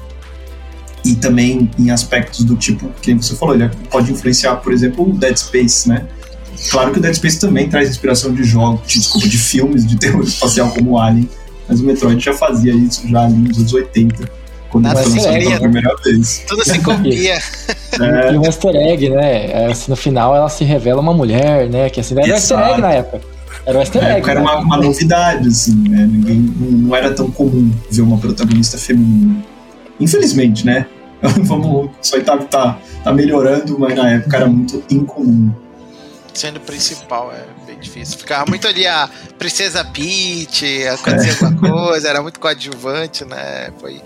e também em aspectos do tipo que você falou, ele pode influenciar, por exemplo, o Dead Space, né? Claro que o Dead Space também traz inspiração de jogos, de, desculpa, de filmes de terror espacial como Alien, mas o Metroid já fazia isso já ali nos anos 80, quando Nada foi lançado pela primeira vez. Tudo se copia. É. E um easter egg, né? É, assim, no final ela se revela uma mulher, né? Que assim, era um easter egg na época. Era um easter egg. Era né? uma, uma, novidade, assim, né? Ninguém, não era tão comum ver uma protagonista feminina. Infelizmente, né? Vamos, aí tá, tá, tá melhorando, mas na época era muito incomum. Sendo principal, é bem difícil. Ficava muito ali a Princesa Peach, acontecia é. alguma coisa, era muito coadjuvante, né? Foi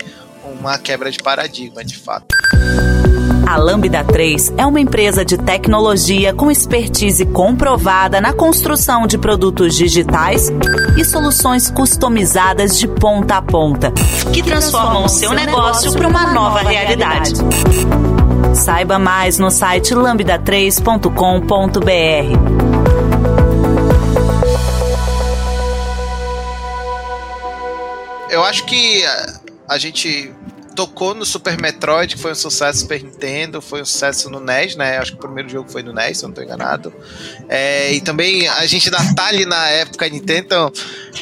uma quebra de paradigma, de fato. A Lambda 3 é uma empresa de tecnologia com expertise comprovada na construção de produtos digitais e soluções customizadas de ponta a ponta, que transformam o seu negócio para uma nova realidade. Saiba mais no site lambda3.com.br. Eu acho que a gente tocou no Super Metroid, que foi um sucesso Super Nintendo, foi um sucesso no NES, né? Acho que o primeiro jogo foi no NES, se eu não tô enganado. É, e também a gente ainda tá ali na época Nintendo, então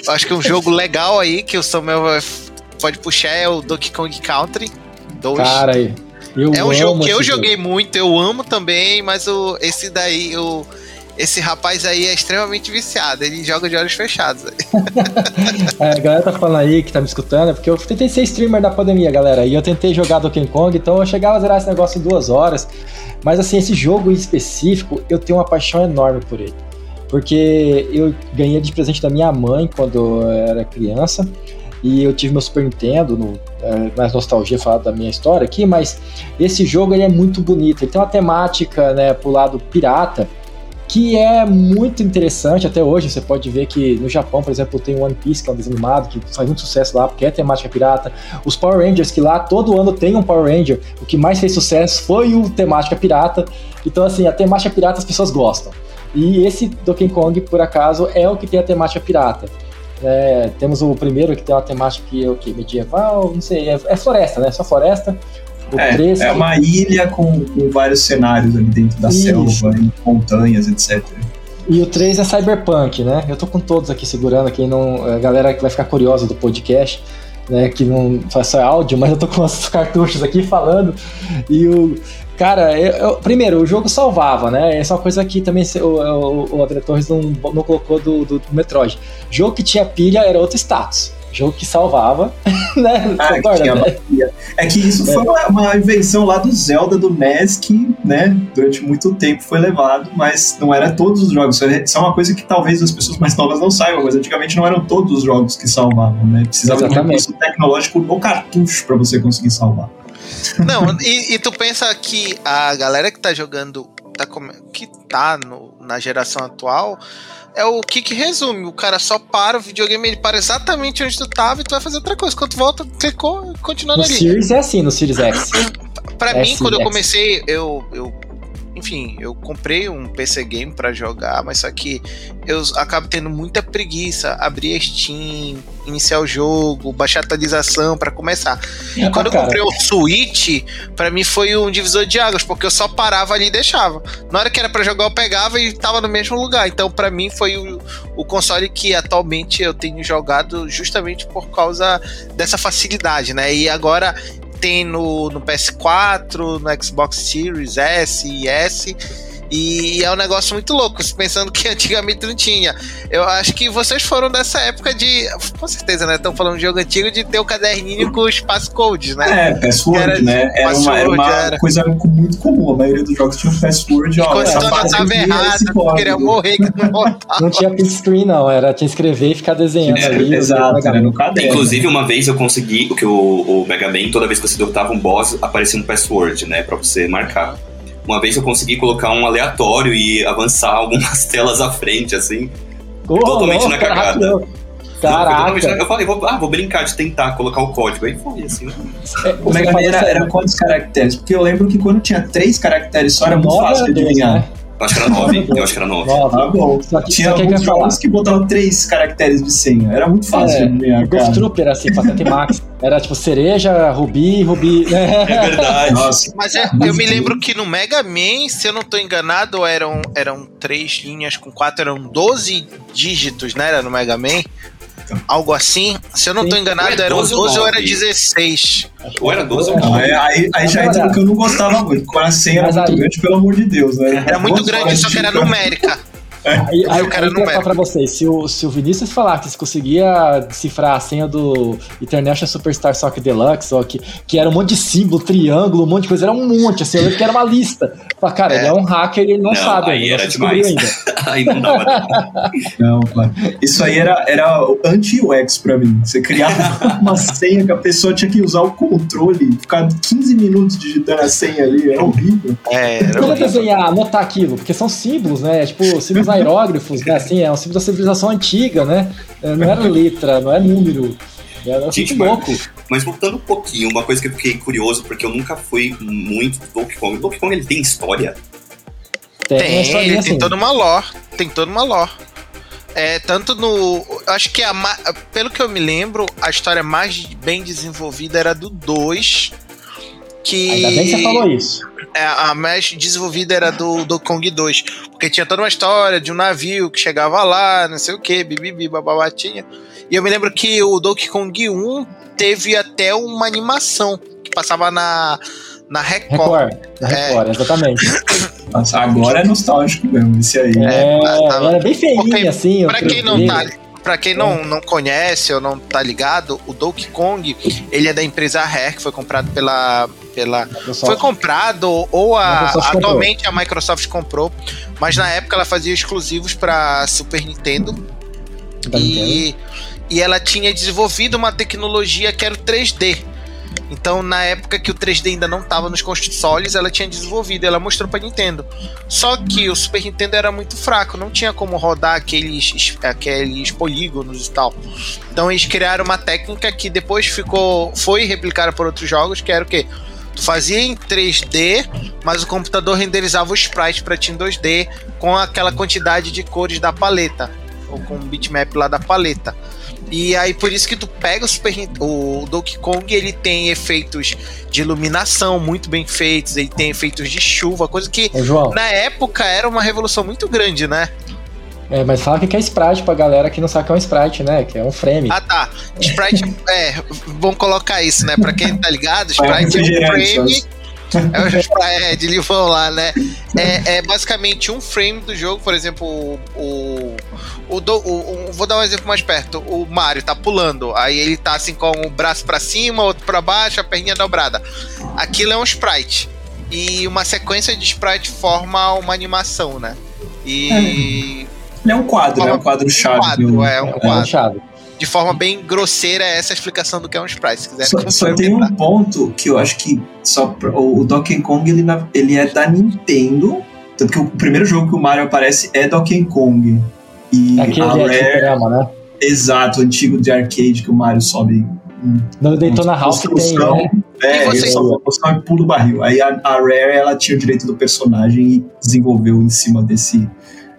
acho que um jogo legal aí que o Samuel pode puxar é o Donkey Kong Country 2. Cara, eu é um jogo que eu joguei jogo. muito, eu amo também, mas o, esse daí, o, esse rapaz aí é extremamente viciado, ele joga de olhos fechados. é, a galera tá falando aí que tá me escutando, é porque eu tentei ser streamer da pandemia, galera, e eu tentei jogar Donkey Kong, então eu chegava a zerar esse negócio em duas horas. Mas assim, esse jogo em específico, eu tenho uma paixão enorme por ele. Porque eu ganhei de presente da minha mãe quando eu era criança. E eu tive meu Super Nintendo, no, é, mais nostalgia falar da minha história aqui, mas esse jogo ele é muito bonito. Ele tem uma temática né, pro lado pirata, que é muito interessante até hoje. Você pode ver que no Japão, por exemplo, tem One Piece, que é um desenho animado, que faz muito sucesso lá, porque é temática pirata. Os Power Rangers, que lá todo ano tem um Power Ranger, o que mais fez sucesso foi o temática pirata. Então, assim, a temática pirata as pessoas gostam. E esse Donkey Kong, por acaso, é o que tem a temática pirata. É, temos o primeiro que tem uma temática que é o que? Medieval, não sei, é, é floresta, né? Só floresta. É, é uma ilha com, com, vários cenários ali dentro da Isso. selva, em montanhas, etc. E o 3 é Cyberpunk, né? Eu tô com todos aqui segurando, quem não. A galera que vai ficar curiosa do podcast, né? Que não faz só áudio, mas eu tô com os cartuchos aqui falando. E o. Cara, eu, eu, primeiro, o jogo salvava, né? Essa é uma coisa que também o, o, o André Torres não, não colocou do, do, do Metroid. Jogo que tinha pilha era outro status jogo que salvava, né? Ah, que né? É que isso é. foi uma, uma, invenção lá do Zelda do NES que, né, durante muito tempo foi levado, mas não era todos os jogos. Isso é uma coisa que talvez as pessoas mais novas não saibam, mas antigamente não eram todos os jogos que salvavam, né? Precisava Exatamente. de um recurso tecnológico no cartucho para você conseguir salvar. Não, e, e, tu pensa que a galera que tá jogando, tá, que tá no, na geração atual, é o que que resume. O cara só para o videogame, ele para exatamente onde tu tava e tu vai fazer outra coisa. Quando tu volta, clicou, continuando no ali. No Series é assim, no Series X. pra é mim, quando eu comecei, eu, eu enfim, eu comprei um PC game para jogar, mas só que eu acabo tendo muita preguiça, abrir Steam, iniciar o jogo, baixar a atualização para começar. E quando eu comprei o Switch, para mim foi um divisor de águas, porque eu só parava ali e deixava. Na hora que era para jogar, eu pegava e tava no mesmo lugar. Então, para mim foi o, o console que atualmente eu tenho jogado justamente por causa dessa facilidade, né? E agora tem no, no PS4, no Xbox Series S e S. E é um negócio muito louco, pensando que antigamente não tinha. Eu acho que vocês foram dessa época de. Com certeza, né? Estão falando de jogo antigo de ter o um caderninho com os passcodes, né? É, password, era, né? Era password, uma, era uma era. coisa muito comum. A maioria dos jogos tinha um password. Ó, quando tu anotava errado, tu queria morrer que não voltava. Não tinha print screen, não. Era tinha escrever e ficar desenhando é, ali. Exato, era no caderno. Inclusive, uma vez eu consegui, o que o, o Mega Man, toda vez que você derrotava um boss, aparecia um password, né? Pra você marcar. Uma vez eu consegui colocar um aleatório e avançar algumas telas à frente, assim. Oh, totalmente na cagada. Caraca. Eu falei, vou, ah, vou brincar de tentar colocar o código. Aí foi assim. É, o Mega Man era, era, quantos caracteres? Porque eu lembro que quando tinha três caracteres só era muito fácil de adivinhar. Né? Eu acho que era nove. eu acho que era nove. Ah, bom. Tinha alguns jogos que botavam três caracteres de senha. Era muito fácil é, de. Ghost Trooper, assim, Patente Max. Era tipo cereja, rubi, rubi. É verdade. Nossa. Mas é, eu me lembro que no Mega Man, se eu não tô enganado, eram, eram três linhas com quatro, eram 12 dígitos, né? Era no Mega Man. Algo assim. Se eu não estou enganado, era 12 ou era 16. Ou era 12 ou 9. Aí, aí, aí já entra no que eu não gostava muito. Quando a senha era muito grande, pelo amor de Deus, né? Era muito grande, só que era numérica. É. Aí, aí, eu quero falar pra vocês, se o, se o Vinícius falar que se conseguia decifrar a senha do International Superstar Soccer Deluxe, ó, que, que era um monte de símbolo, triângulo, um monte de coisa, era um monte, assim, eu lembro que era uma lista. Fala, cara, é. ele é um hacker e ele não, não sabe. Aí ainda, era demais. Ainda. aí não dava. não, Isso aí era, era anti-UX pra mim. Você criava uma senha que a pessoa tinha que usar o controle, ficar 15 minutos digitando a senha ali, era horrível. É, era Como desenhar, anotar aquilo? Porque são símbolos, né? Tipo, símbolos aerógrafos, né? Assim, é um símbolo da civilização antiga, né? É, não era letra, não é número. Era Gente, louco. Mas, mas, voltando um pouquinho, uma coisa que eu fiquei curioso, porque eu nunca fui muito do Donkey Kong. O Donkey Kong ele tem história? Tem, tem ele assim. tem toda uma lore. Tem toda uma lore. É, tanto no. Acho que a, pelo que eu me lembro, a história mais bem desenvolvida era do 2. Que. Ainda bem que você falou isso. É, a mais desenvolvida era do, do Kong 2. Porque tinha toda uma história de um navio que chegava lá, não sei o que, bibibi, bababatinha. E eu me lembro que o Donkey Kong 1 teve até uma animação que passava na, na Record. Record, na Record é. exatamente. Nossa, agora é nostálgico mesmo, esse aí. É, é era bem feinho, assim. Pra quem não tá Pra quem não, não conhece ou não tá ligado, o Donkey Kong, ele é da empresa Rare, que foi comprado pela. Pela foi comprado, ou a, atualmente a Microsoft comprou, mas na época ela fazia exclusivos para Super Nintendo. e, e ela tinha desenvolvido uma tecnologia que era o 3D. Então, na época que o 3D ainda não estava nos consoles, ela tinha desenvolvido, ela mostrou para Nintendo. Só que o Super Nintendo era muito fraco, não tinha como rodar aqueles, aqueles polígonos e tal. Então, eles criaram uma técnica que depois ficou, foi replicada por outros jogos, que era o quê? Tu fazia em 3D, mas o computador renderizava o sprite para ti em 2D com aquela quantidade de cores da paleta, ou com o bitmap lá da paleta. E aí por isso que tu pega o Super o Donkey Kong, ele tem efeitos de iluminação muito bem feitos, ele tem efeitos de chuva, coisa que Ô, na época era uma revolução muito grande, né? É, mas fala que é sprite pra galera que não sabe que é um sprite, né? Que é um frame. Ah, tá. Sprite, é, vamos colocar isso, né? Pra quem tá ligado, sprite é um frame. É o é, de livão lá, né? É, é basicamente um frame do jogo, por exemplo, o, o o, do, o, o, vou dar um exemplo mais perto. O Mario tá pulando, aí ele tá assim com o braço para cima, outro para baixo, a perninha dobrada. Aquilo é um sprite. E uma sequência de sprite forma uma animação, né? E. Ele é um quadro, é um quadro chave. Um quadro, é, um quadro. É um de forma bem grosseira essa é a explicação do que é um sprite. Se quiser, só, só tem um ponto que eu acho que só o Donkey Kong ele, ele é da Nintendo, tanto que o primeiro jogo que o Mario aparece é Donkey Kong. E Aquele a Rare, programa, né? Exato, antigo de arcade que o Mario sobe. Um, no Daytona House tem, né? É, e você sobe, pulo barril. Aí a, a, Rare ela tinha o direito do personagem e desenvolveu em cima desse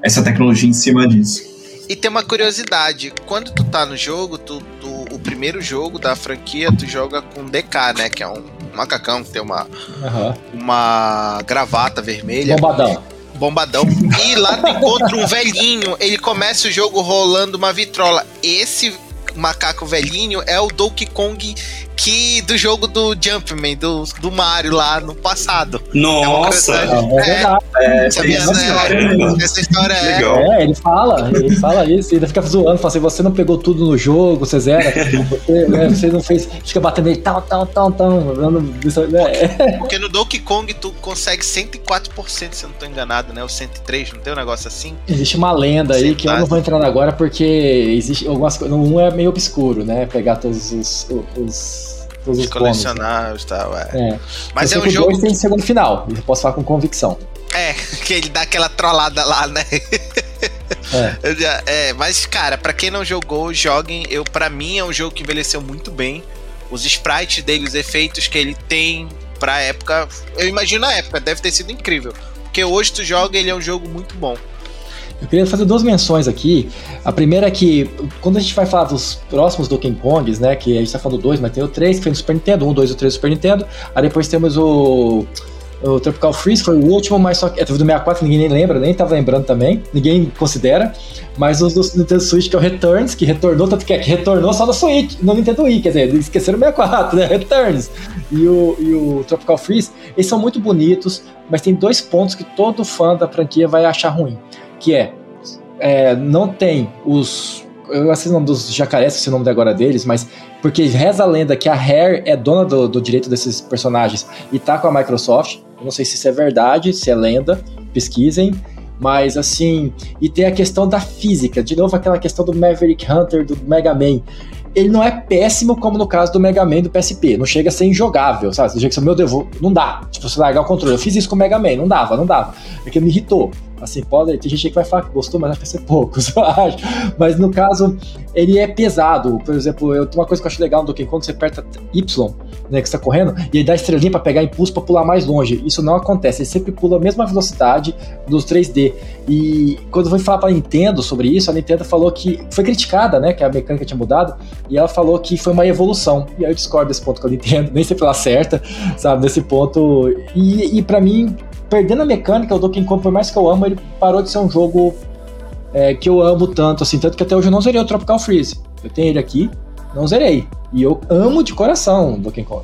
essa tecnologia em cima disso. E tem uma curiosidade, quando tu tá no jogo, tu, tu, o primeiro jogo da franquia, tu joga com DK, né? Que é um macacão que tem uma, uhum. uma gravata vermelha. Bombadão bombadão. E lá tu encontra um velhinho. Ele começa o jogo rolando uma vitrola. Esse macaco velhinho é o Donkey Kong que do jogo do Jumpman, do, do Mario lá no passado. Nossa! É, é, é, sabia, essa, né? essa história é. É, ele fala, ele fala isso, ele fica zoando, fala assim: você não pegou tudo no jogo, você zera, você, né, você não fez. Fica batendo ele tal, tal, tal, tal. Né? Porque no Donkey Kong tu consegue 104%, se eu não tô enganado, né? O 103, não tem um negócio assim? Existe uma lenda aí que eu não vou entrar agora porque existe algumas coisas. Um é meio obscuro, né? Pegar todos os, os todos os colecionáveis e tal, é. é. Mas é um jogo. Dois tem segundo final, eu posso falar com convicção. É, que ele dá aquela trollada lá, né? É. é, mas, cara, pra quem não jogou, joguem. Eu, pra mim, é um jogo que envelheceu muito bem. Os sprites dele, os efeitos que ele tem pra época. Eu imagino a época, deve ter sido incrível. Porque hoje tu joga, ele é um jogo muito bom. Eu queria fazer duas menções aqui. A primeira é que, quando a gente vai falar dos próximos Donkey Kongs, né? Que a gente tá falando dois, mas tem o três que foi no Super Nintendo, um, dois e três do Super Nintendo. Aí depois temos o. O Tropical Freeze foi o último, mas só que é do 64, ninguém nem lembra, nem tava lembrando também, ninguém considera. Mas os do Nintendo Switch, que é o Returns, que retornou, tanto que, é, que retornou só no Switch, no Nintendo Wii, quer dizer, esqueceram o 64, né? Returns. E o, e o Tropical Freeze, eles são muito bonitos, mas tem dois pontos que todo fã da franquia vai achar ruim que é, é não tem os eu sei o nome dos jacarés, se o nome agora deles, mas porque reza a lenda que a Rare é dona do, do, direito desses personagens e tá com a Microsoft. Eu não sei se isso é verdade, se é lenda, pesquisem. Mas assim, e tem a questão da física, de novo aquela questão do Maverick Hunter, do Mega Man ele não é péssimo como no caso do Mega Man do PSP. Não chega a ser injogável, sabe? Do jeito que meu Deus, não dá. Tipo, você largar o controle. Eu fiz isso com o Mega Man, não dava, não dava. É que me irritou. Assim, pode, tem gente que vai falar que gostou, mas vai ser poucos, eu acho. Mas no caso, ele é pesado. Por exemplo, eu, uma coisa que eu acho legal no Donkey Kong, você aperta Y, né, que está correndo, e ele dá estrelinha para pegar impulso para pular mais longe. Isso não acontece, ele sempre pula a mesma velocidade dos 3D. E quando eu fui falar para Nintendo sobre isso, a Nintendo falou que foi criticada, né, que a mecânica tinha mudado, e ela falou que foi uma evolução. E aí eu discordo desse ponto com a Nintendo, nem sempre ela acerta, sabe, nesse ponto. E, e para mim, perdendo a mecânica, o Donkey Kong, por mais que eu amo, ele parou de ser um jogo é, que eu amo tanto, assim, tanto que até hoje eu não zerei o Tropical Freeze. Eu tenho ele aqui, não zerei. E eu amo de coração o Donkey Kong.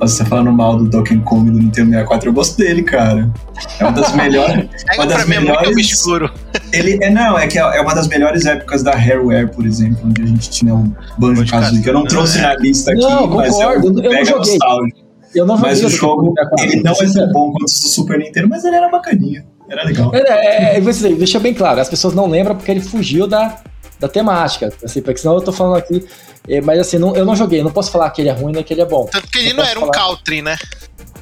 Você tá falando mal do Donkey Kong do Nintendo 64, eu gosto dele, cara. É uma das melhores. É uma das pra melhores, mim é muito obscuro. Ele, é, não, é que é, é uma das melhores épocas da Hareware, por exemplo, onde a gente tinha um Banjo Kazooie, que eu não trouxe na lista aqui, não, mas concordo, é um eu mega nostálgico. Eu não Mas o jogo, ele não é tão bom quanto o Super Nintendo, mas ele era bacaninha. Era legal. É, é, é, deixa bem claro, as pessoas não lembram porque ele fugiu da, da temática, assim, porque senão eu tô falando aqui, é, mas assim, não- eu não joguei, eu não posso falar que ele é ruim nem que ele é bom. Tanto que ele não era um falar. country, né?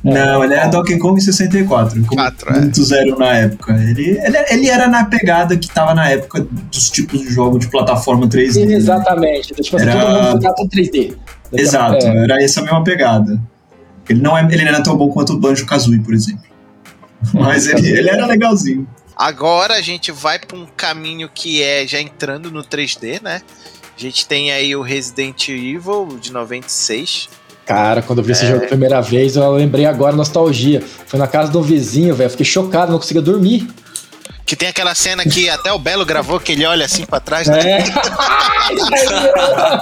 Não, ele era Donkey Kong 64, como Quatro, é. muitos eram na época. Ele, ele, ele era na pegada que tava na época dos tipos de jogo de plataforma 3D. né? Exatamente, tipo assim, Era- todo mundo jogava com 3D. Exato, É, era essa mesma pegada. Ele não, é, ele não era tão bom quanto o Banjo Kazooie, por exemplo. Mas ele, ele era legalzinho. Agora a gente vai pra um caminho que é já entrando no 3D, né? A gente tem aí o Resident Evil de 96. Cara, quando eu vi esse É. jogo a primeira vez, eu lembrei agora nostalgia. Foi na casa do vizinho, velho. Fiquei chocado, não conseguia dormir. Que tem aquela cena que até o Belo gravou, que ele olha assim pra trás. né? É.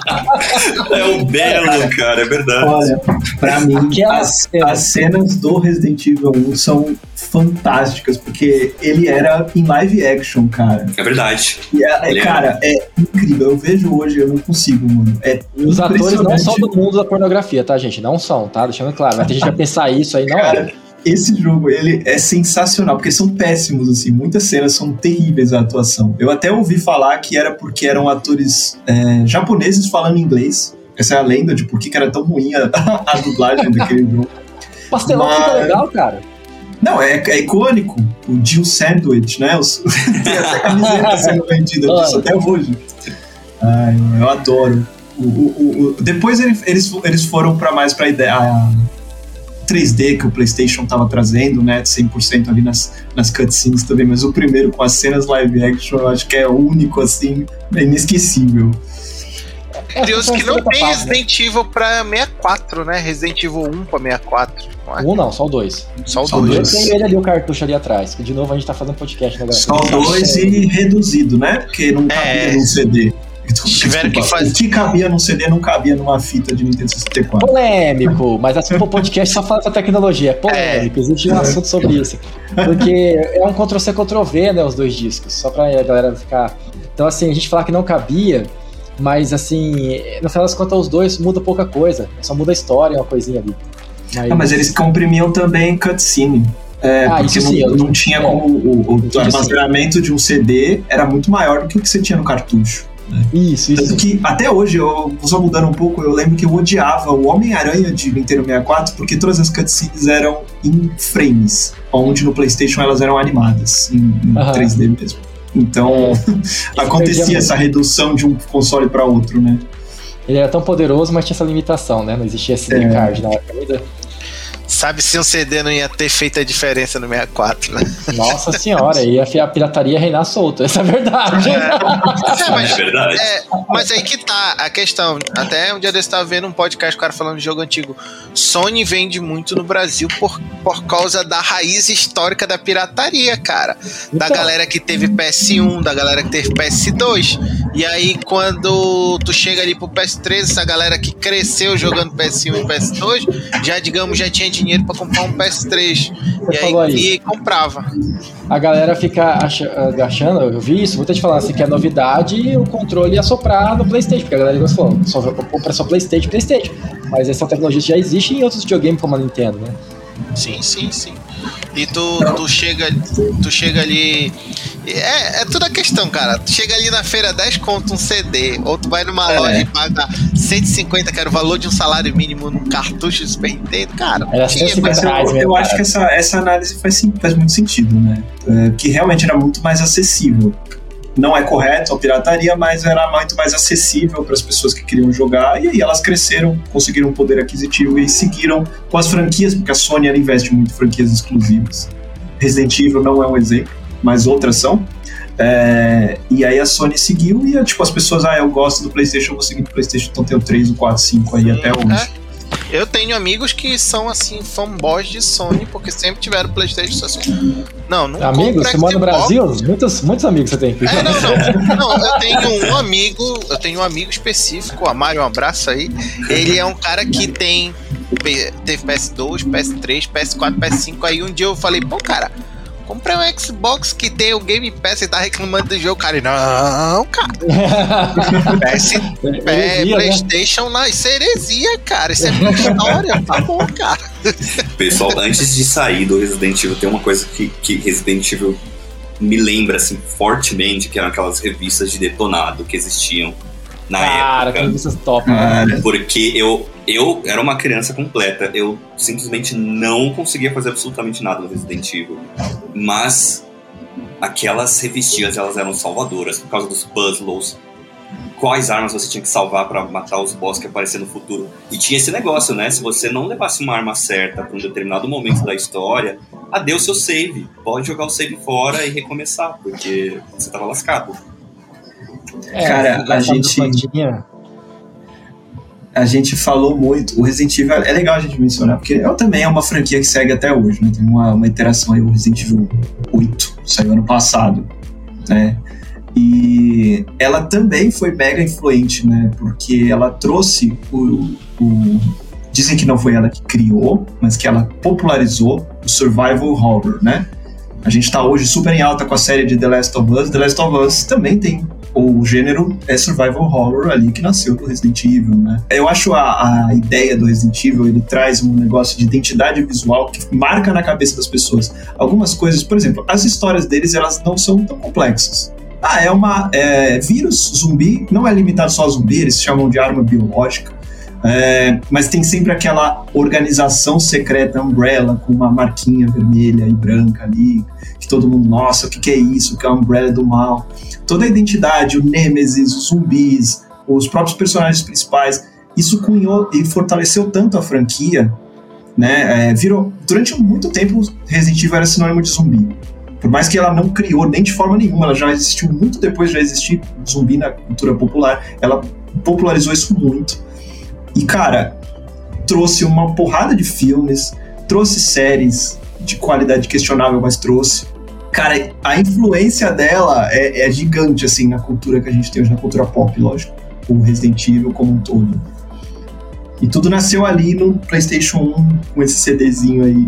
É o Belo, cara, é verdade. Olha, pra mim, Aquela as, cena. as cenas do Resident Evil 1 são fantásticas, porque ele era em live action, cara. É verdade. E, é- é, cara, é incrível. Eu vejo hoje, eu não consigo, mano. É E os atores não são do mundo da pornografia, tá, gente? Não são, tá? Deixando claro. Mas tem gente que vai pensar isso aí, não é. Esse jogo, ele é sensacional, porque são péssimos, assim, muitas cenas são terríveis a atuação. Eu até ouvi falar que era porque eram atores é, japoneses falando inglês. Essa é a lenda de por que era tão ruim a, a dublagem daquele jogo. Pastelão Mas- fica legal, cara. Não, é, é icônico. O Jill Sandwich, né? Os, tem até camiseta sendo vendida disso até hoje. Ai, eu adoro. O, o- o- depois ele- eles, eles foram para mais pra ideia a 3D que o PlayStation tava trazendo, né? 100% ali nas, nas cutscenes também. Mas o primeiro com as cenas live action, eu acho que é o único, assim, é inesquecível. É, Curioso são que não tem parte, né? Resident Evil pra 64, né? Resident Evil 1 pra 64. Não é? Um não, só o dois. Só o Só o 2. Eu dois. tenho ele ali, o cartucho ali atrás. Que de novo a gente tá fazendo podcast, né, galera? Só dois e reduzido, né? Porque não cabia É. num CD. Então, Tiveram que desculpa, fazer- O que cabia num CD não cabia numa fita de Nintendo 64. Polêmico, mas assim, o podcast só fala da tecnologia. É polêmico, existe um assunto sobre isso. Porque é um Ctrl-C, Ctrl-V, né, os dois discos, só pra a galera ficar... Então, assim, a gente falar que não cabia, Mas assim, no final das contas, os dois muda pouca coisa. Só muda a história, uma coisinha ali. Mas, ah, mas eles comprimiam também cutscene. É, ah, porque sim, não, não, tinha é, como. O, o armazenamento de um CD era muito maior do que o que você tinha no cartucho. Né? Isso, isso. Tanto que até hoje, eu só mudando um pouco, eu lembro que eu odiava o Homem-Aranha de Nintendo 64 porque todas as cutscenes eram em frames, onde no PlayStation elas eram animadas, em, em 3D mesmo. Então, acontecia essa redução de um console para outro, né? Ele era tão poderoso, mas tinha essa limitação, né? Não existia SD é. card na época ainda. Sabe se um CD não ia ter feito a diferença no 64, né? Nossa senhora, ia a pirataria reinar solta, essa é a verdade. É, é, mas, é verdade. É, mas aí que tá a questão. Até um dia desse tava vendo um podcast, o cara falando de jogo antigo. Sony vende muito no Brasil por, por causa da raiz histórica da pirataria, cara. Da então. galera que teve PS1, da galera que teve PS2. E aí, quando tu chega ali pro PS3, essa galera que cresceu jogando PS1 e PS2, já, digamos, já tinha dinheiro para comprar um PS3. Você e aí, aí. E comprava. A galera fica achando, eu vi isso, muita gente falando assim que é novidade o controle ia soprar no Playstation, porque a galera falou, só compra só Playstation, Playstation. Mas essa tecnologia já existe em outros videogames como a Nintendo, né? Sim, sim, sim. E tu, tu chega tu chega ali é, é tudo a questão, cara. Tu chega ali na feira 10 conto um CD, ou tu vai numa é. loja e paga 150, que era o valor de um salário mínimo num cartucho de Super Nintendo, cara. Era tinha, mas eu, eu, eu acho que essa, essa análise faz, faz muito sentido, né? É, que realmente era muito mais acessível não é correto a pirataria, mas era muito mais acessível para as pessoas que queriam jogar, e aí elas cresceram, conseguiram um poder aquisitivo e seguiram com as franquias, porque a Sony ela investe muito em franquias exclusivas. Resident Evil não é um exemplo, mas outras são. É, e aí a Sony seguiu e tipo, as pessoas, ah, eu gosto do Playstation, eu vou seguir do Playstation, então tem o 3, o 4, 5 aí Sim, até hoje. Eu tenho amigos que são assim, fanboys de Sony, porque sempre tiveram Playstation assim. Não, não Amigos, você mora no Brasil? Muitos, muitos amigos você tem aqui. É, não, não, não, eu tenho um amigo, eu tenho um amigo específico, o Amário, um abraço aí. Ele é um cara que tem. Teve PS2, PS3, PS4, PS5. Aí um dia eu falei, pô, cara Comprei um Xbox que tem o Game Pass e tá reclamando do jogo, cara. Não, cara. PS, é, né? PlayStation na isso é heresia, cara. Isso é minha história. Tá bom, cara. Pessoal, antes de sair do Resident Evil, tem uma coisa que, que Resident Evil me lembra, assim, fortemente, que eram aquelas revistas de detonado que existiam na cara, época. Cara, revistas top. Cara. Porque eu eu era uma criança completa, eu simplesmente não conseguia fazer absolutamente nada no Resident Evil. Mas aquelas revistinhas, elas eram salvadoras por causa dos puzzles, quais armas você tinha que salvar para matar os boss que apareciam no futuro. E tinha esse negócio, né? Se você não levasse uma arma certa para um determinado momento da história, adeus seu save. Pode jogar o save fora e recomeçar, porque você tava lascado. É, Cara, a gente a gente falou muito. O Resident Evil é legal a gente mencionar, porque ela também é uma franquia que segue até hoje, né? Tem uma, uma iteração aí, o Resident Evil 8, saiu ano passado, né? E ela também foi mega influente, né? Porque ela trouxe o, o. Dizem que não foi ela que criou, mas que ela popularizou o survival horror, né? A gente tá hoje super em alta com a série de The Last of Us. The Last of Us também tem o gênero é survival horror ali que nasceu do Resident Evil, né? Eu acho a, a ideia do Resident Evil, ele traz um negócio de identidade visual que marca na cabeça das pessoas. Algumas coisas, por exemplo, as histórias deles, elas não são tão complexas. Ah, é uma é, vírus zumbi, não é limitado só a zumbi, eles chamam de arma biológica. É, mas tem sempre aquela organização secreta Umbrella com uma marquinha vermelha e branca ali, todo mundo, nossa, o que, que é isso? Que é a Umbrella do mal. Toda a identidade, o Nemesis, os zumbis, os próprios personagens principais, isso cunhou e fortaleceu tanto a franquia, né? É, virou durante muito tempo Resident Evil era sinônimo de zumbi. Por mais que ela não criou nem de forma nenhuma, ela já existiu muito depois de já existir zumbi na cultura popular. Ela popularizou isso muito. E, cara, trouxe uma porrada de filmes, trouxe séries de qualidade questionável, mas trouxe. Cara, a influência dela é, é gigante, assim, na cultura que a gente tem hoje, na cultura pop, lógico. O Resident Evil como um todo. E tudo nasceu ali no PlayStation 1, com esse CDzinho aí.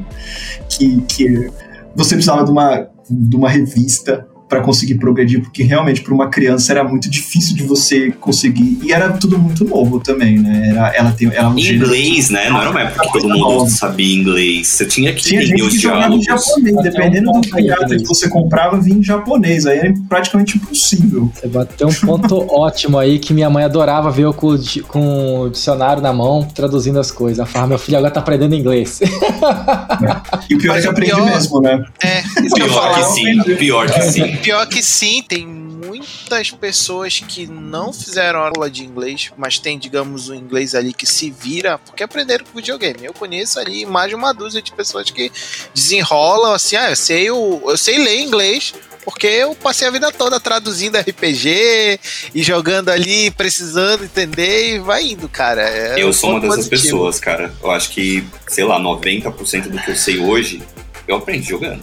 que, que você precisava de uma, de uma revista para conseguir progredir, porque realmente para uma criança era muito difícil de você conseguir. E era tudo muito novo também, né? Era, ela tem, ela é um inglês, né? Não era uma época que todo mundo sabia inglês. Você tinha que tinha entender os diálogos. Em japonês, dependendo do pirata que você comprava, vinha em japonês. Aí era praticamente impossível. Você bateu um ponto ótimo aí que minha mãe adorava ver eu com, com o dicionário na mão, traduzindo as coisas. Ela falava, meu filho agora tá aprendendo inglês. É. E o pior é que aprende pior, mesmo, né? É, pior que sim, pior que sim. Pior que sim, tem muitas pessoas que não fizeram aula de inglês, mas tem, digamos, o um inglês ali que se vira porque aprenderam com videogame. Eu conheço ali mais de uma dúzia de pessoas que desenrolam assim, ah, eu sei, o, eu sei ler inglês, porque eu passei a vida toda traduzindo RPG e jogando ali, precisando entender e vai indo, cara. É eu sou uma dessas positivo. pessoas, cara. Eu acho que, sei lá, 90% do que eu sei hoje, eu aprendi jogando.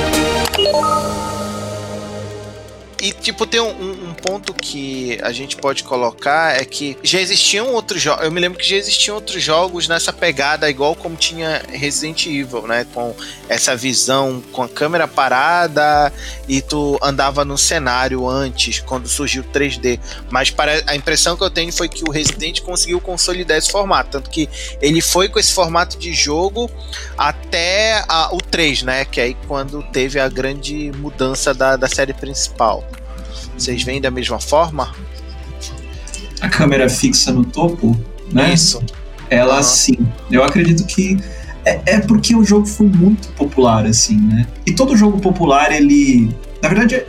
E, tipo, tem um, um, ponto que a gente pode colocar é que já existiam outros jogos. Eu me lembro que já existiam outros jogos nessa pegada, igual como tinha Resident Evil, né? Com essa visão com a câmera parada e tu andava no cenário antes, quando surgiu 3D. Mas para, a impressão que eu tenho foi que o Resident conseguiu consolidar esse formato. Tanto que ele foi com esse formato de jogo até a, o 3, né? Que aí quando teve a grande mudança da, da série principal. Vocês veem da mesma forma? A câmera fixa no topo, né? Isso. Ela uhum. sim. Eu acredito que é, é, porque o jogo foi muito popular, assim, né? E todo jogo popular, ele. Na verdade,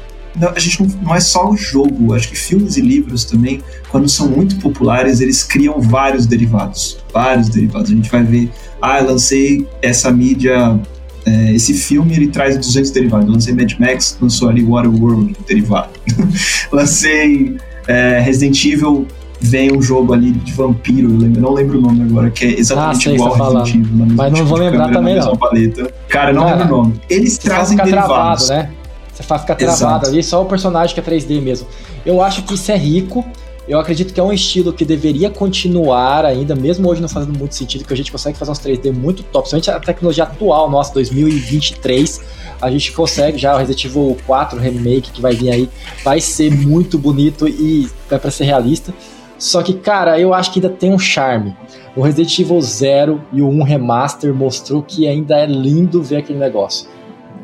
a gente não, não, é só o jogo, acho que filmes e livros também, quando são muito populares, eles criam vários derivados. Vários derivados. A gente vai ver, ah, eu lancei essa mídia é, esse filme ele traz 200 derivados. Eu lancei Mad Max, lançou ali Waterworld derivado. lancei é, Resident Evil, vem um jogo ali de vampiro, eu lembro, não lembro o nome agora, que é exatamente ah, igual ao Resident Evil. Mas não tipo vou lembrar câmera, também não. Paleta. Cara, não Cara, lembro o nome. Eles trazem derivados. Travado, né? Você faz ficar travado Exato. ali, só o personagem que é 3D mesmo. Eu acho que isso é rico, eu acredito que é um estilo que deveria continuar ainda, mesmo hoje não fazendo muito sentido, que a gente consegue fazer uns 3D muito top, principalmente a tecnologia atual, nossa, 2023, a gente consegue já o Resident Evil 4 Remake que vai vir aí, vai ser muito bonito e vai para ser realista. Só que, cara, eu acho que ainda tem um charme. O Resident Evil 0 e o 1 Remaster mostrou que ainda é lindo ver aquele negócio.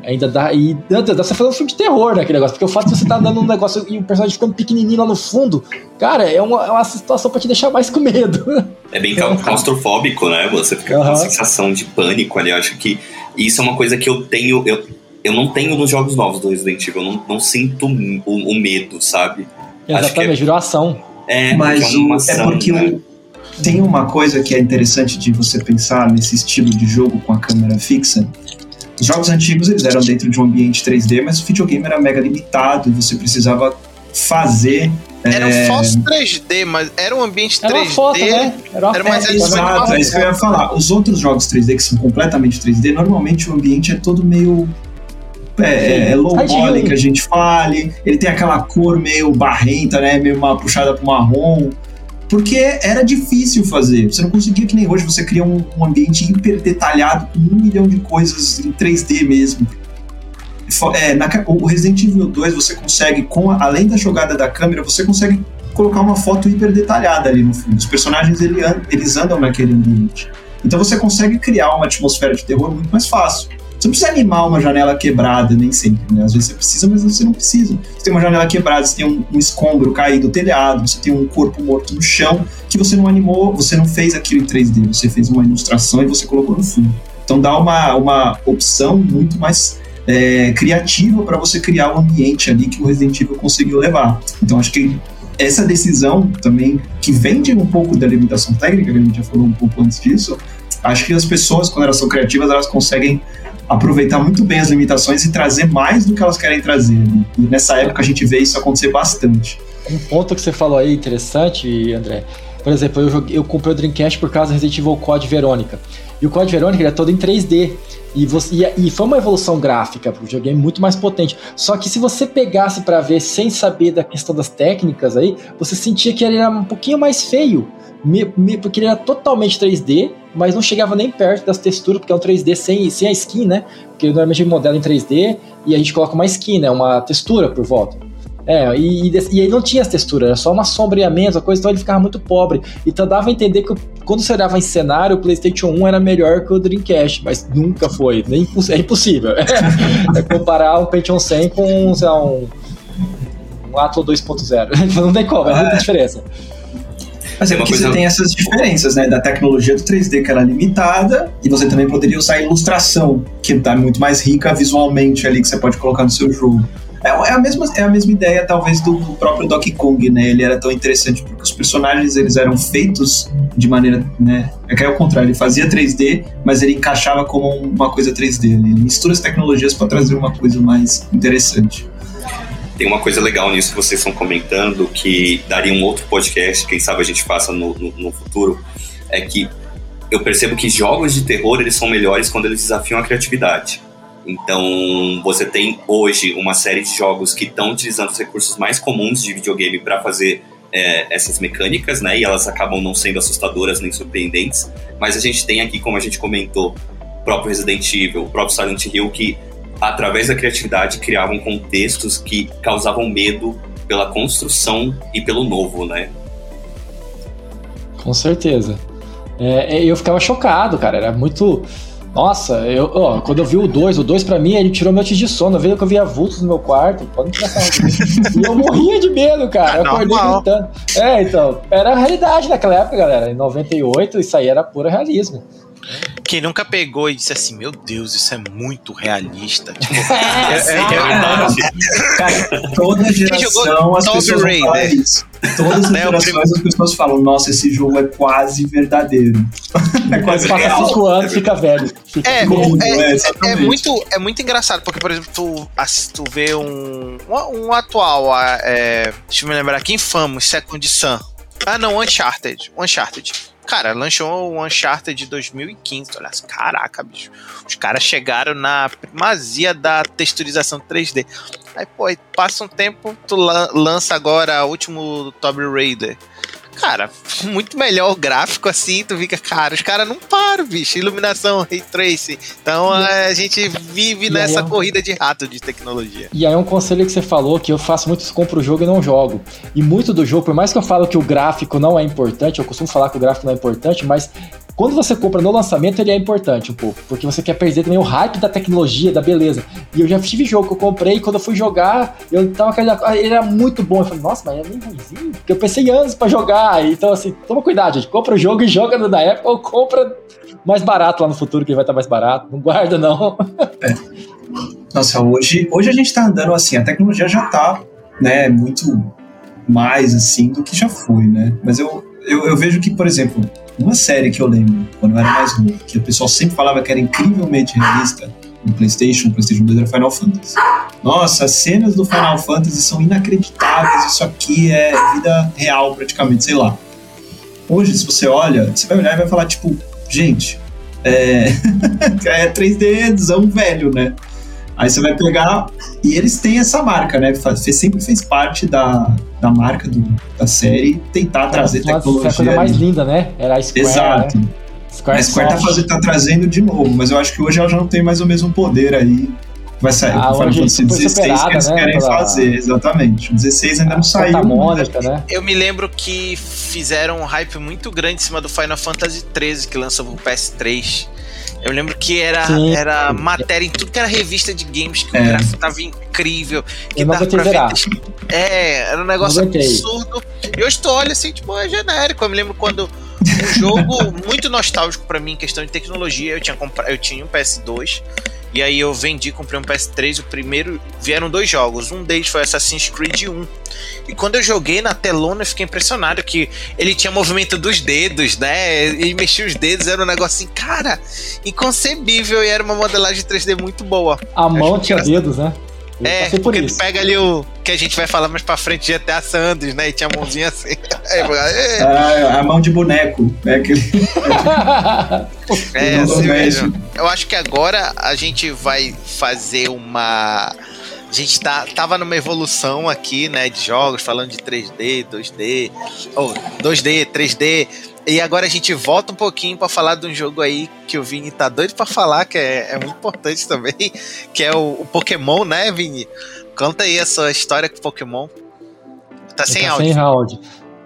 Ainda dá. E dá pra fazer um filme de terror naquele negócio. Porque o fato de você estar tá dando um negócio e o personagem ficando pequenininho lá no fundo, cara, é uma, é uma situação pra te deixar mais com medo. É bem claustrofóbico, né? Você fica com uma sensação de pânico ali. Eu acho que isso é uma coisa que eu tenho. Eu, eu não tenho nos jogos novos do Resident Evil. Eu não, não sinto o, o medo, sabe? Exatamente, é, virou ação. É, mas é, uma ação, é porque né? tem uma coisa que é interessante de você pensar nesse estilo de jogo com a câmera fixa os jogos antigos eles eram dentro de um ambiente 3D, mas o videogame era mega limitado e você precisava fazer era é... um falso 3D, mas era um ambiente 3D. Era uma foto, né? Era, uma era mais Exato, é isso que eu ia falar. Os outros jogos 3D que são completamente 3D, normalmente o ambiente é todo meio. É, é low poly que a gente fale. Ele tem aquela cor meio barrenta, né? Meio uma puxada pro marrom porque era difícil fazer. Você não conseguia que nem hoje você cria um, um ambiente hiper detalhado com um milhão de coisas em 3D mesmo. É, na, o Resident Evil 2 você consegue, com a, além da jogada da câmera, você consegue colocar uma foto hiper detalhada ali no fundo. Os personagens ele, eles andam naquele ambiente. Então você consegue criar uma atmosfera de terror muito mais fácil. Você não precisa animar uma janela quebrada, nem sempre, né? Às vezes você precisa, mas você não precisa. Você tem uma janela quebrada, você tem um, um escombro caído do telhado, você tem um corpo morto no chão, que você não animou, você não fez aquilo em 3D, você fez uma ilustração e você colocou no fundo. Então dá uma, uma opção muito mais é, criativa para você criar um ambiente ali que o Resident Evil conseguiu levar. Então acho que essa decisão também, que vem de um pouco da limitação técnica, que a gente já falou um pouco antes disso, acho que as pessoas, quando elas são criativas, elas conseguem aproveitar muito bem as limitações e trazer mais do que elas querem trazer. Né? E nessa época a gente vê isso acontecer bastante. Um ponto que você falou aí interessante, André. Por exemplo, eu, joguei, eu comprei o Dreamcast por causa do Resident Evil Code Verônica. E o Code Verônica é todo em 3D. E, você, e, e, foi uma evolução gráfica para o videogame muito mais potente. Só que se você pegasse para ver sem saber da questão das técnicas aí, você sentia que ele era um pouquinho mais feio. Me, me, porque ele era totalmente 3D, mas não chegava nem perto das texturas, porque é um 3D sem, sem a skin, né? Porque normalmente modela em 3D e a gente coloca uma skin, né? Uma textura por volta. É, e, e, e, aí não tinha as texturas, era só uma sombreamento, a coisa, então ele ficava muito pobre. Então dava a entender que quando você olhava em cenário, o PlayStation 1 era melhor que o Dreamcast, mas nunca foi, nem, é impossível. é comparar um Pentium 100 com, sei lá, um, um Athlon 2.0. não tem como, é muita é. diferença. Mas é porque coisa... você tem essas diferenças, né? Da tecnologia do 3D que era limitada, e você também poderia usar a ilustração, que tá muito mais rica visualmente ali, que você pode colocar no seu jogo. É, é, a mesma, é a mesma ideia, talvez, do, do, próprio Donkey Kong, né? Ele era tão interessante porque os personagens eles eram feitos de maneira, né? É que é o contrário, ele fazia 3D, mas ele encaixava como uma coisa 3D. Ele mistura as tecnologias para trazer uma coisa mais interessante. Tem uma coisa legal nisso que vocês estão comentando, que daria um outro podcast, quem sabe a gente faça no, no, no futuro, é que eu percebo que jogos de terror eles são melhores quando eles desafiam a criatividade. Então, você tem hoje uma série de jogos que estão utilizando os recursos mais comuns de videogame para fazer é, essas mecânicas, né? E elas acabam não sendo assustadoras nem surpreendentes. Mas a gente tem aqui, como a gente comentou, o próprio Resident Evil, o próprio Silent Hill, que através da criatividade criavam contextos que causavam medo pela construção e pelo novo, né? Com certeza. É, eu ficava chocado, cara. Era muito nossa, eu, ó, quando eu vi o 2, o 2 pra mim, ele tirou meu de sono. Eu vi que eu via vultos no meu quarto. Pode e eu morria de medo, cara. Eu acordei gritando. É, então, era a realidade naquela época, galera. Em 98, isso aí era puro realismo. Quem nunca pegou e disse assim, meu Deus, isso é muito realista. Tipo, é, é, é, é, toda geração as pessoas falam isso. Todas as né, gerações as pessoas falam, nossa, esse jogo é quase verdadeiro. é quase Passa real. cinco anos, fica velho. Fica é, é, é, é, muito, é muito engraçado, porque, por exemplo, tu, tu vê um, um, um atual, é, deixa eu me lembrar aqui, Infamous, Second Sun. Ah, não, Uncharted. Uncharted. Cara, lançou o Uncharted de 2015. Olha, caraca, bicho. Os caras chegaram na primazia da texturização 3D. Aí, pô, passa um tempo, tu lança agora o último Tomb Raider cara, muito melhor o gráfico assim, tu fica, cara, os caras não param, bicho. Iluminação, ray tracing. Então a gente vive nessa é um... corrida de rato de tecnologia. E aí é um conselho que você falou que eu faço muito isso, compro o jogo e não jogo. E muito do jogo, por mais que eu falo que o gráfico não é importante, eu costumo falar que o gráfico não é importante, mas quando você compra no lançamento, ele é importante um pouco, porque você quer perder também o hype da tecnologia, da beleza. E eu já tive jogo que eu comprei, e quando eu fui jogar, eu tava ele era muito bom. Eu falei, nossa, mas é meio ruimzinho, porque eu pensei anos para jogar. Então, assim, toma cuidado, gente. Compra o jogo e joga no da época ou compra mais barato lá no futuro, que vai estar mais barato. Não guarda, não. É. Nossa, hoje, hoje a gente tá andando assim, a tecnologia já tá, né, muito mais assim do que já foi, né? Mas eu, eu, eu vejo que, por exemplo, uma série que eu lembro, quando eu era mais novo, que o pessoal sempre falava que era incrivelmente realista no PlayStation, PlayStation 2 era Final Fantasy. Nossa, as cenas do Final Fantasy são inacreditáveis, isso aqui é vida real praticamente, sei lá. Hoje, se você olha, você vai olhar e vai falar, tipo, gente, é, é 3Dzão velho, né? Aí você vai pegar. E eles têm essa marca, né? Sempre fez parte da, da marca do, da série tentar trazer Nossa, tecnologia. Foi a coisa mais linda, né? Era a Square. Exato. Né? Square a Square tá, fazendo, tá, trazendo de novo, mas eu acho que hoje ela já não tem mais o mesmo poder aí. Vai sair ah, o Final Fantasy XVI que eles né, querem pela... fazer, exatamente. O 16 ainda não saiu. Mônica, né? Eu me lembro que fizeram um hype muito grande em cima do Final Fantasy XIII, que lançou o PS3. Eu lembro que era, era matéria em tudo que era revista de games, que é. o gráfico tava incrível. Que eu dava pra ver. É, era um negócio absurdo. E hoje tu olha assim, tipo, é genérico. Eu me lembro quando um jogo muito nostálgico para mim em questão de tecnologia, eu tinha comprado, eu tinha um PS2 E aí eu vendi, comprei um PS3. O primeiro vieram dois jogos. Um deles foi Assassin's Creed 1. E quando eu joguei na telona, eu fiquei impressionado que ele tinha movimento dos dedos, né? E mexia os dedos, era um negócio assim, cara, inconcebível. E era uma modelagem 3D muito boa. A mão tinha dedos, né? É, porque tu pega ali o que a gente vai falar mais pra frente de GTA Sanders, né? E tinha a mãozinha assim. é. ah, a mão de boneco. É aquele. é, assim mesmo. Eu acho que agora a gente vai fazer uma. A gente tá, tava numa evolução aqui, né, de jogos, falando de 3D, 2D, ou oh, 2D, 3D, e agora a gente volta um pouquinho para falar de um jogo aí que o Vini tá doido para falar, que é, é, muito importante também, que é o, o, Pokémon, né, Vini? Conta aí a sua história com o Pokémon. Tá sem tá áudio. Sem áudio.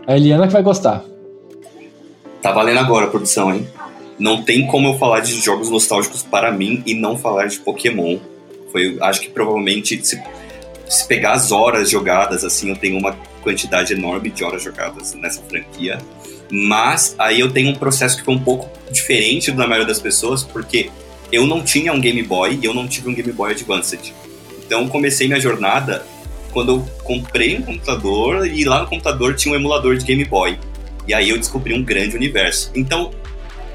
A Eliana que vai gostar. Tá valendo agora a produção, hein? Não tem como eu falar de jogos nostálgicos para mim e não falar de Pokémon. Foi, acho que provavelmente se, se pegar as horas jogadas, assim, eu tenho uma quantidade enorme de horas jogadas nessa franquia. Mas aí eu tenho um processo que foi um pouco diferente da maioria das pessoas, porque eu não tinha um Game Boy e eu não tive um Game Boy Advanced. Então comecei minha jornada quando eu comprei um computador e lá no computador tinha um emulador de Game Boy. E aí eu descobri um grande universo. Então,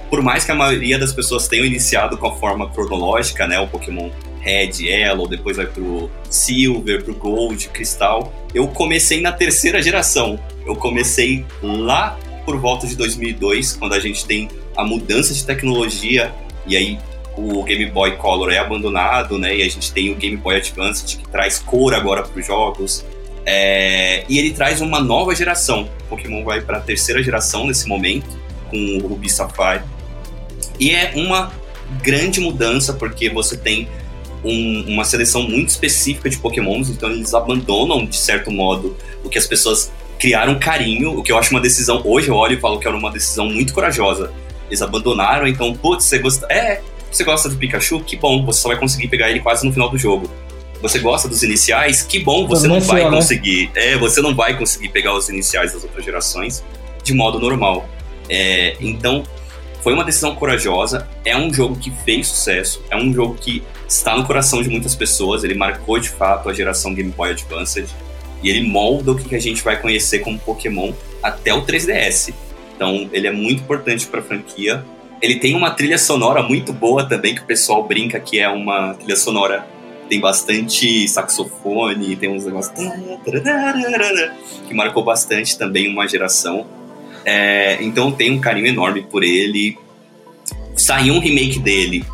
por mais que a maioria das pessoas tenham iniciado com a forma cronológica, né, o Pokémon Red, Yellow, depois vai pro Silver, pro Gold, Cristal, eu comecei na terceira geração. Eu comecei lá por volta de 2002, quando a gente tem a mudança de tecnologia e aí o Game Boy Color é abandonado, né? E a gente tem o Game Boy Advance que traz cor agora para os jogos. É... e ele traz uma nova geração. Pokémon vai para a terceira geração nesse momento, com o Ruby Sapphire. E é uma grande mudança, porque você tem um, uma seleção muito específica de Pokémons, então eles abandonam, de certo modo, o que as pessoas criaram carinho, o que eu acho uma decisão. Hoje eu olho e falo que era uma decisão muito corajosa. Eles abandonaram, então, putz, você gosta. É, você gosta do Pikachu? Que bom, você só vai conseguir pegar ele quase no final do jogo. Você gosta dos iniciais? Que bom, você não vai né? conseguir. É, você não vai conseguir pegar os iniciais das outras gerações de modo normal. É, então, foi uma decisão corajosa. É um jogo que fez sucesso. É um jogo que está no coração de muitas pessoas. Ele marcou de fato a geração Game Boy Advance. E ele molda o que a gente vai conhecer como Pokémon até o 3DS. Então, ele é muito importante para a franquia. Ele tem uma trilha sonora muito boa também, que o pessoal brinca que é uma trilha sonora tem bastante saxofone, tem uns negócios que marcou bastante também uma geração. É, então tem um carinho enorme por ele. Saiu um remake dele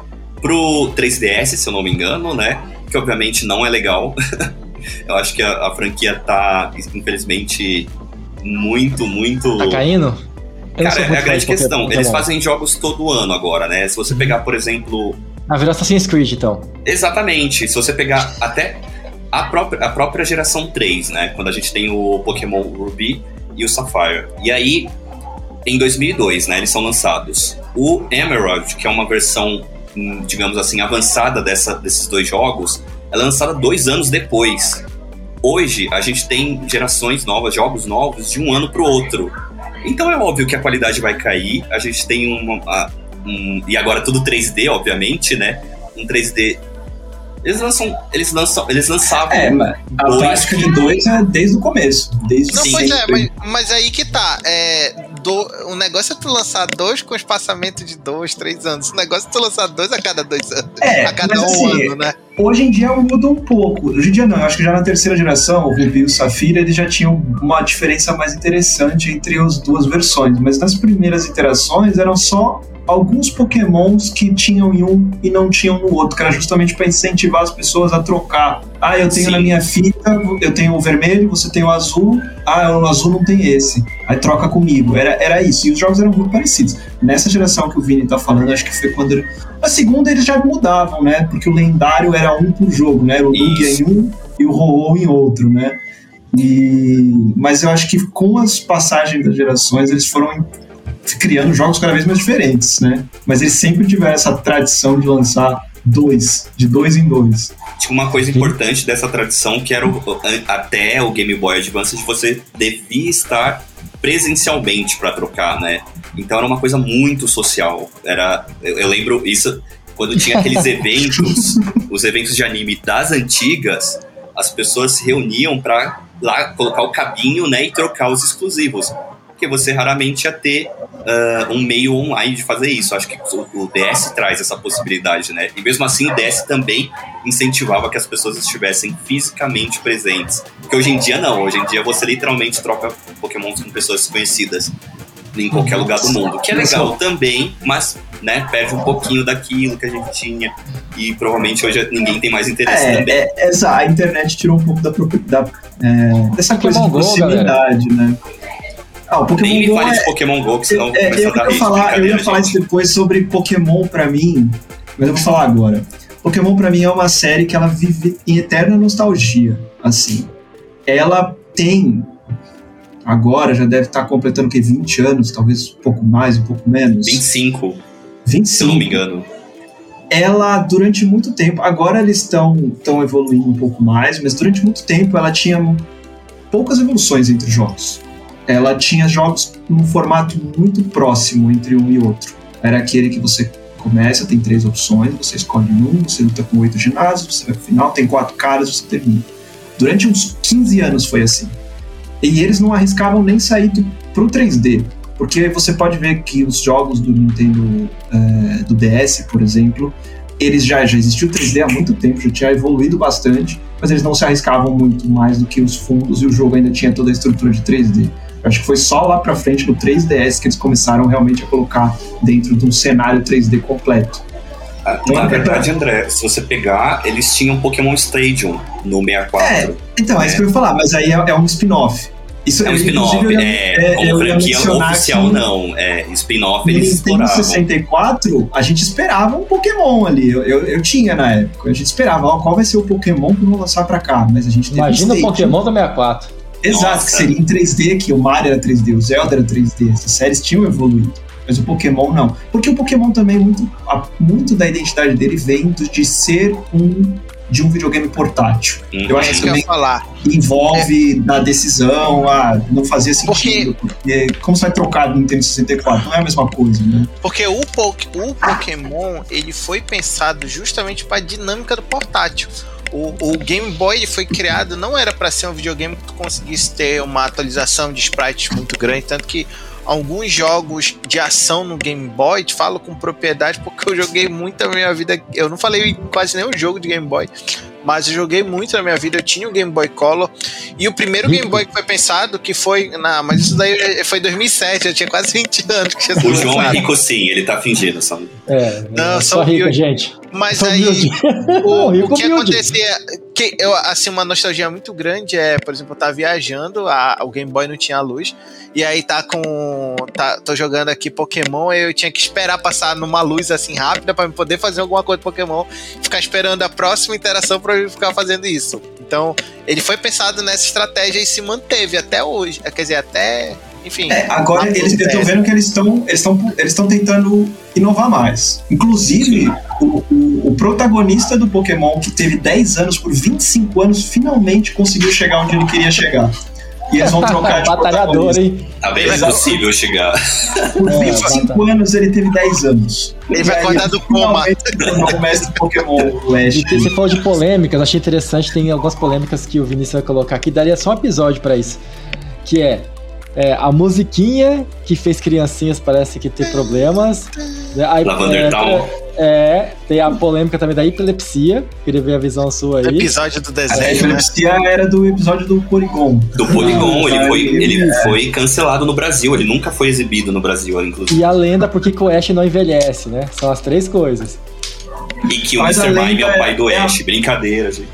pro 3DS, se eu não me engano, né? Que obviamente não é legal. Eu acho que a, a franquia tá, infelizmente, muito, muito. Tá caindo? Cara, é a grande questão. Eles fazem jogos todo ano agora, né? Se você pegar, por exemplo. Na verdade, Assassin's Creed, então. Exatamente. Se você pegar até a própria, a própria geração 3, né? Quando a gente tem o Pokémon Ruby e o Sapphire. E aí, em 2002, né? Eles são lançados. O Emerald, que é uma versão, hum, digamos assim, avançada dessa, desses dois jogos, é lançada dois anos depois. Hoje, a gente tem gerações novas, jogos novos, de um ano para o outro. Então é óbvio que a qualidade vai cair. A gente tem uma. Um, e agora tudo 3D, obviamente, né? Um 3D eles lançam. Eles lançam. Eles lançavam. É, mas a prática de dois é desde o começo. Desde Não, pois é, mas, mas, aí que tá. É, do, o negócio é tu lançar dois com espaçamento de dois, três anos. O negócio é tu lançar dois a cada dois anos. É, a cada um assim, ano, né? Hoje em dia muda um pouco. Hoje em dia não, eu acho que já na terceira geração, o Ruby e o Safira, eles já tinham uma diferença mais interessante entre as duas versões. Mas nas primeiras iterações eram só alguns pokémons que tinham em um e não tinham no outro, que era justamente para incentivar as pessoas a trocar. Ah, eu tenho Sim. na minha fita, eu tenho o vermelho, você tem o azul, ah, o azul não tem esse. Aí troca comigo. Era, era isso. E os jogos eram muito parecidos. Nessa geração que o Vini tá falando, acho que foi quando. Ele... A segunda eles já mudavam, né? Porque o lendário era um por jogo, né? Era o Lugia em um e o ho em outro, né? E... Mas eu acho que com as passagens das gerações, eles foram criando jogos cada vez mais diferentes, né? Mas eles sempre tiveram essa tradição de lançar dois, de dois em dois. Tinha uma coisa importante dessa tradição que era o, até o Game Boy Advance, você devia estar presencialmente para trocar, né? Então era uma coisa muito social. Era, eu, eu lembro isso quando tinha aqueles eventos, os eventos de anime das antigas, as pessoas se reuniam para lá colocar o cabinho, né, e trocar os exclusivos. Porque você raramente ia ter uh, um meio online de fazer isso. Acho que o, o, DS traz essa possibilidade, né? E mesmo assim, o DS também incentivava que as pessoas estivessem fisicamente presentes. Porque hoje em dia, não. Hoje em dia, você literalmente troca Pokémon com pessoas desconhecidas em qualquer lugar do mundo. Que é legal também, mas né, perde um pouquinho daquilo que a gente tinha. E provavelmente hoje ninguém tem mais interesse é, também. É, essa, a internet tirou um pouco da, da é, dessa coisa de proximidade, Go, né? Ah, o Pokémon Nem me Go fale é, de Pokémon Go, que senão é, eu, ia falar, eu ia falar isso depois sobre Pokémon pra mim, mas eu vou falar agora. Pokémon pra mim é uma série que ela vive em eterna nostalgia, assim. Ela tem agora já deve estar completando que 20 anos, talvez um pouco mais, um pouco menos. 25. 25. Se não me engano. Ela, durante muito tempo, agora eles estão evoluindo um pouco mais, mas durante muito tempo ela tinha poucas evoluções entre jogos. Ela tinha jogos num formato muito próximo entre um e outro. Era aquele que você começa, tem três opções, você escolhe um, você luta com oito ginásios, você vai pro final, tem quatro caras, você termina. Durante uns 15 anos foi assim. E eles não arriscavam nem sair do, pro 3D. Porque você pode ver que os jogos do Nintendo é, do DS, por exemplo, eles já, já existiu 3D há muito tempo, já tinha evoluído bastante, mas eles não se arriscavam muito mais do que os fundos e o jogo ainda tinha toda a estrutura de 3D. Acho que foi só lá pra frente, no 3DS, que eles começaram realmente a colocar dentro de um cenário 3D completo. Ah, na verdade, André, se você pegar, eles tinham Pokémon Stadium no 64. É, então, é, é isso que eu ia falar, mas aí é, é um spin-off. Isso é um spin-off, é, é, como franquia oficial não, é spin-off eles exploravam. No 64, a gente esperava um Pokémon ali, eu, eu, eu, tinha na época, a gente esperava, ó, qual vai ser o Pokémon que vão lançar pra cá, mas a gente teve Imagina um o Pokémon do 64. Exato, Nossa. que seria em 3D, que o Mario era 3D, o Zelda era 3D, essas séries tinham evoluído. Mas o Pokémon não. Porque o Pokémon também, muito, muito da identidade dele vem de ser um de um videogame portátil. Uhum. Eu acho que também falar. envolve é. da decisão, ah, não fazia sentido, porque... porque como você vai trocar do Nintendo 64? Não é a mesma coisa, né? Porque o, po o Pokémon, ele foi pensado justamente para a dinâmica do portátil. O, o, Game Boy ele foi criado não era para ser um videogame que tu conseguisse ter uma atualização de sprites muito grande, tanto que alguns jogos de ação no Game Boy, te falo com propriedade porque eu joguei muito na minha vida. Eu não falei quase nenhum jogo de Game Boy, mas eu joguei muito na minha vida. Eu tinha o Game Boy Color e o primeiro. Game Boy que foi pensado que foi. Não, mas isso daí foi 2007, eu tinha quase 20 anos. Que o João é rico sim, ele tá fingindo, só. É, não, só rico, gente. Mas sou aí, o, o, que acontecia, que eu, assim, uma nostalgia muito grande é, por exemplo, eu tava viajando, a, o Game Boy não tinha luz, e aí tá com. Tá, tô jogando aqui Pokémon, eu tinha que esperar passar numa luz assim rápida para poder fazer alguma coisa de Pokémon, ficar esperando a próxima interação para eu ficar fazendo isso. Então, ele foi pensado nessa estratégia e se manteve até hoje. Quer dizer, até enfim. É, agora eles, eu tô vendo que eles estão eles estão eles estão tentando inovar mais. Inclusive, o, o, o, protagonista do Pokémon, que teve 10 anos por 25 anos, finalmente conseguiu chegar onde ele queria chegar. E eles vão trocar de Batalhador, hein? Tá bem mais possível chegar. Por 25 é, anos ele teve 10 anos. Ele vai acordar do coma. O mestre Pokémon, o Ash. E você falou de polêmicas, achei interessante, tem algumas polêmicas que o Vinícius vai colocar aqui, daria só um episódio pra isso. Que é é, a musiquinha que fez criancinhas parece que ter problemas. Né? Aí, é, Town. É, tem a polêmica também da epilepsia. Queria ver a visão sua aí. O episódio do desenho. A epilepsia né? era do episódio do Polygon. Do Polygon, ah, ele, foi, ele é. foi cancelado no Brasil, ele nunca foi exibido no Brasil, inclusive. E a lenda porque o Ash não envelhece, né? São as três coisas. E que o Mas Mr. Mime é o pai do é Ash. A... Brincadeira, gente.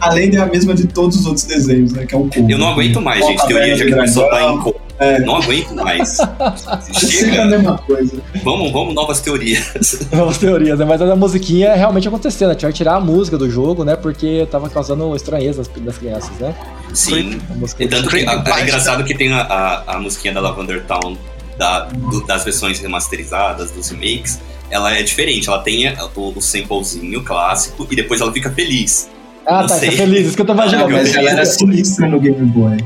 a lenda é a mesma de todos os outros desenhos, né? Que é um Eu não aguento mais, gente. Teoria já começou a estar em é. Não aguento mais. Chega. É a mesma coisa. Vamos, vamos, novas teorias. Novas teorias, né? Mas a musiquinha realmente aconteceu, né? Tinha que tirar a música do jogo, né? Porque tava causando estranheza das crianças, né? Sim. Tanto que é engraçado que tem a, a, a musiquinha da Lavender Town da, do, das versões remasterizadas, dos remakes ela é diferente. Ela tem o, o samplezinho clássico e depois ela fica feliz. Ah, não tá, sei. fica feliz, isso que eu tô imaginando. mas ela era sinistra no Game Boy.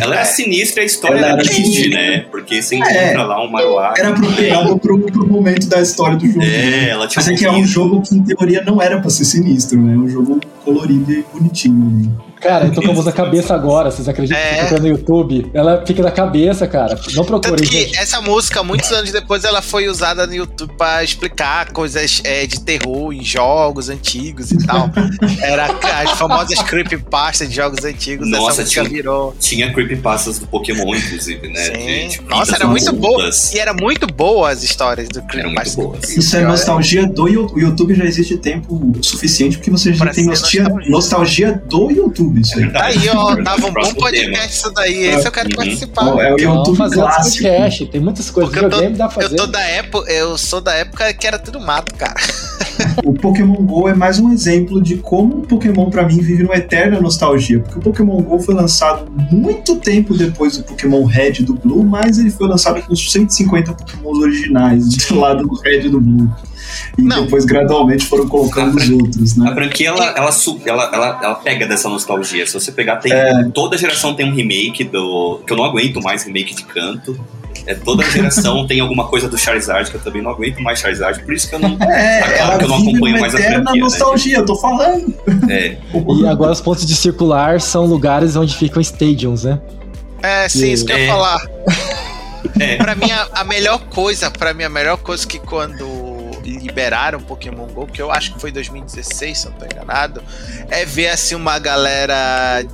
Ela era sinistra a história Ela era triste, né? Porque você É. encontra lá um Maruá. Era apropriado pro, pro momento da história do jogo. É, ela tinha Mas é que é um jogo que, em teoria, não era pra ser sinistro, né? É um jogo colorido e bonitinho. né? Cara, eu tô com a na cabeça agora, vocês acreditam É. que eu tô no YouTube? Ela fica na cabeça, cara. Não Tanto procurem, que gente. essa música, muitos anos depois, ela foi usada no YouTube pra explicar coisas é, de terror em jogos antigos e tal. Era as famosas creepypasta de jogos antigos. Nossa, essa música tinha- virou. Tinha creepypastas do Pokémon, inclusive, né? Sim. De- tipo, Nossa, era muito boa. E era muito boa as histórias do Eram creepypasta. muito boas. Isso é nostalgia do YouTube. O YouTube já existe tempo suficiente porque você já Pra tem ser nostalgia, nostalgia. nostalgia do YouTube. Isso aí. Tá aí, ó. Tava um bom podcast isso daí. Esse eu quero Uhum. participar. Ó, é o YouTube fazer clássico. podcast. Tem muitas coisas. Porque eu tô- dá pra Eu fazer. tô da época, eu sou da época que era tudo mato, cara. O Pokémon GO é mais um exemplo de como o Pokémon, pra mim, vive numa eterna nostalgia. Porque o Pokémon GO foi lançado muito tempo depois do Pokémon Red e do Blue, mas ele foi lançado com os 150 Pokémons originais do lado do Red e do Blue. E Não. depois, gradualmente, foram colocando os outros, A né? franquia, ela, ela, ela, ela, ela pega dessa nostalgia. Se você pegar, tem. É. Toda geração tem um remake do. Que eu não aguento mais remake de canto. É, toda geração tem alguma coisa do Charizard, que eu também não aguento mais Charizard. Por isso que eu não. É, Tá claro que eu não acompanho mais a franquia, né? nostalgia, eu tô falando. É, E agora os pontos de circular são lugares onde ficam stadiums, né? É, sim, isso que eu ia É. falar. é. Pra mim, a, a melhor coisa, pra mim, a melhor coisa que quando liberaram Pokémon GO, que eu acho que foi 2016, se eu não tô enganado, é ver assim uma galera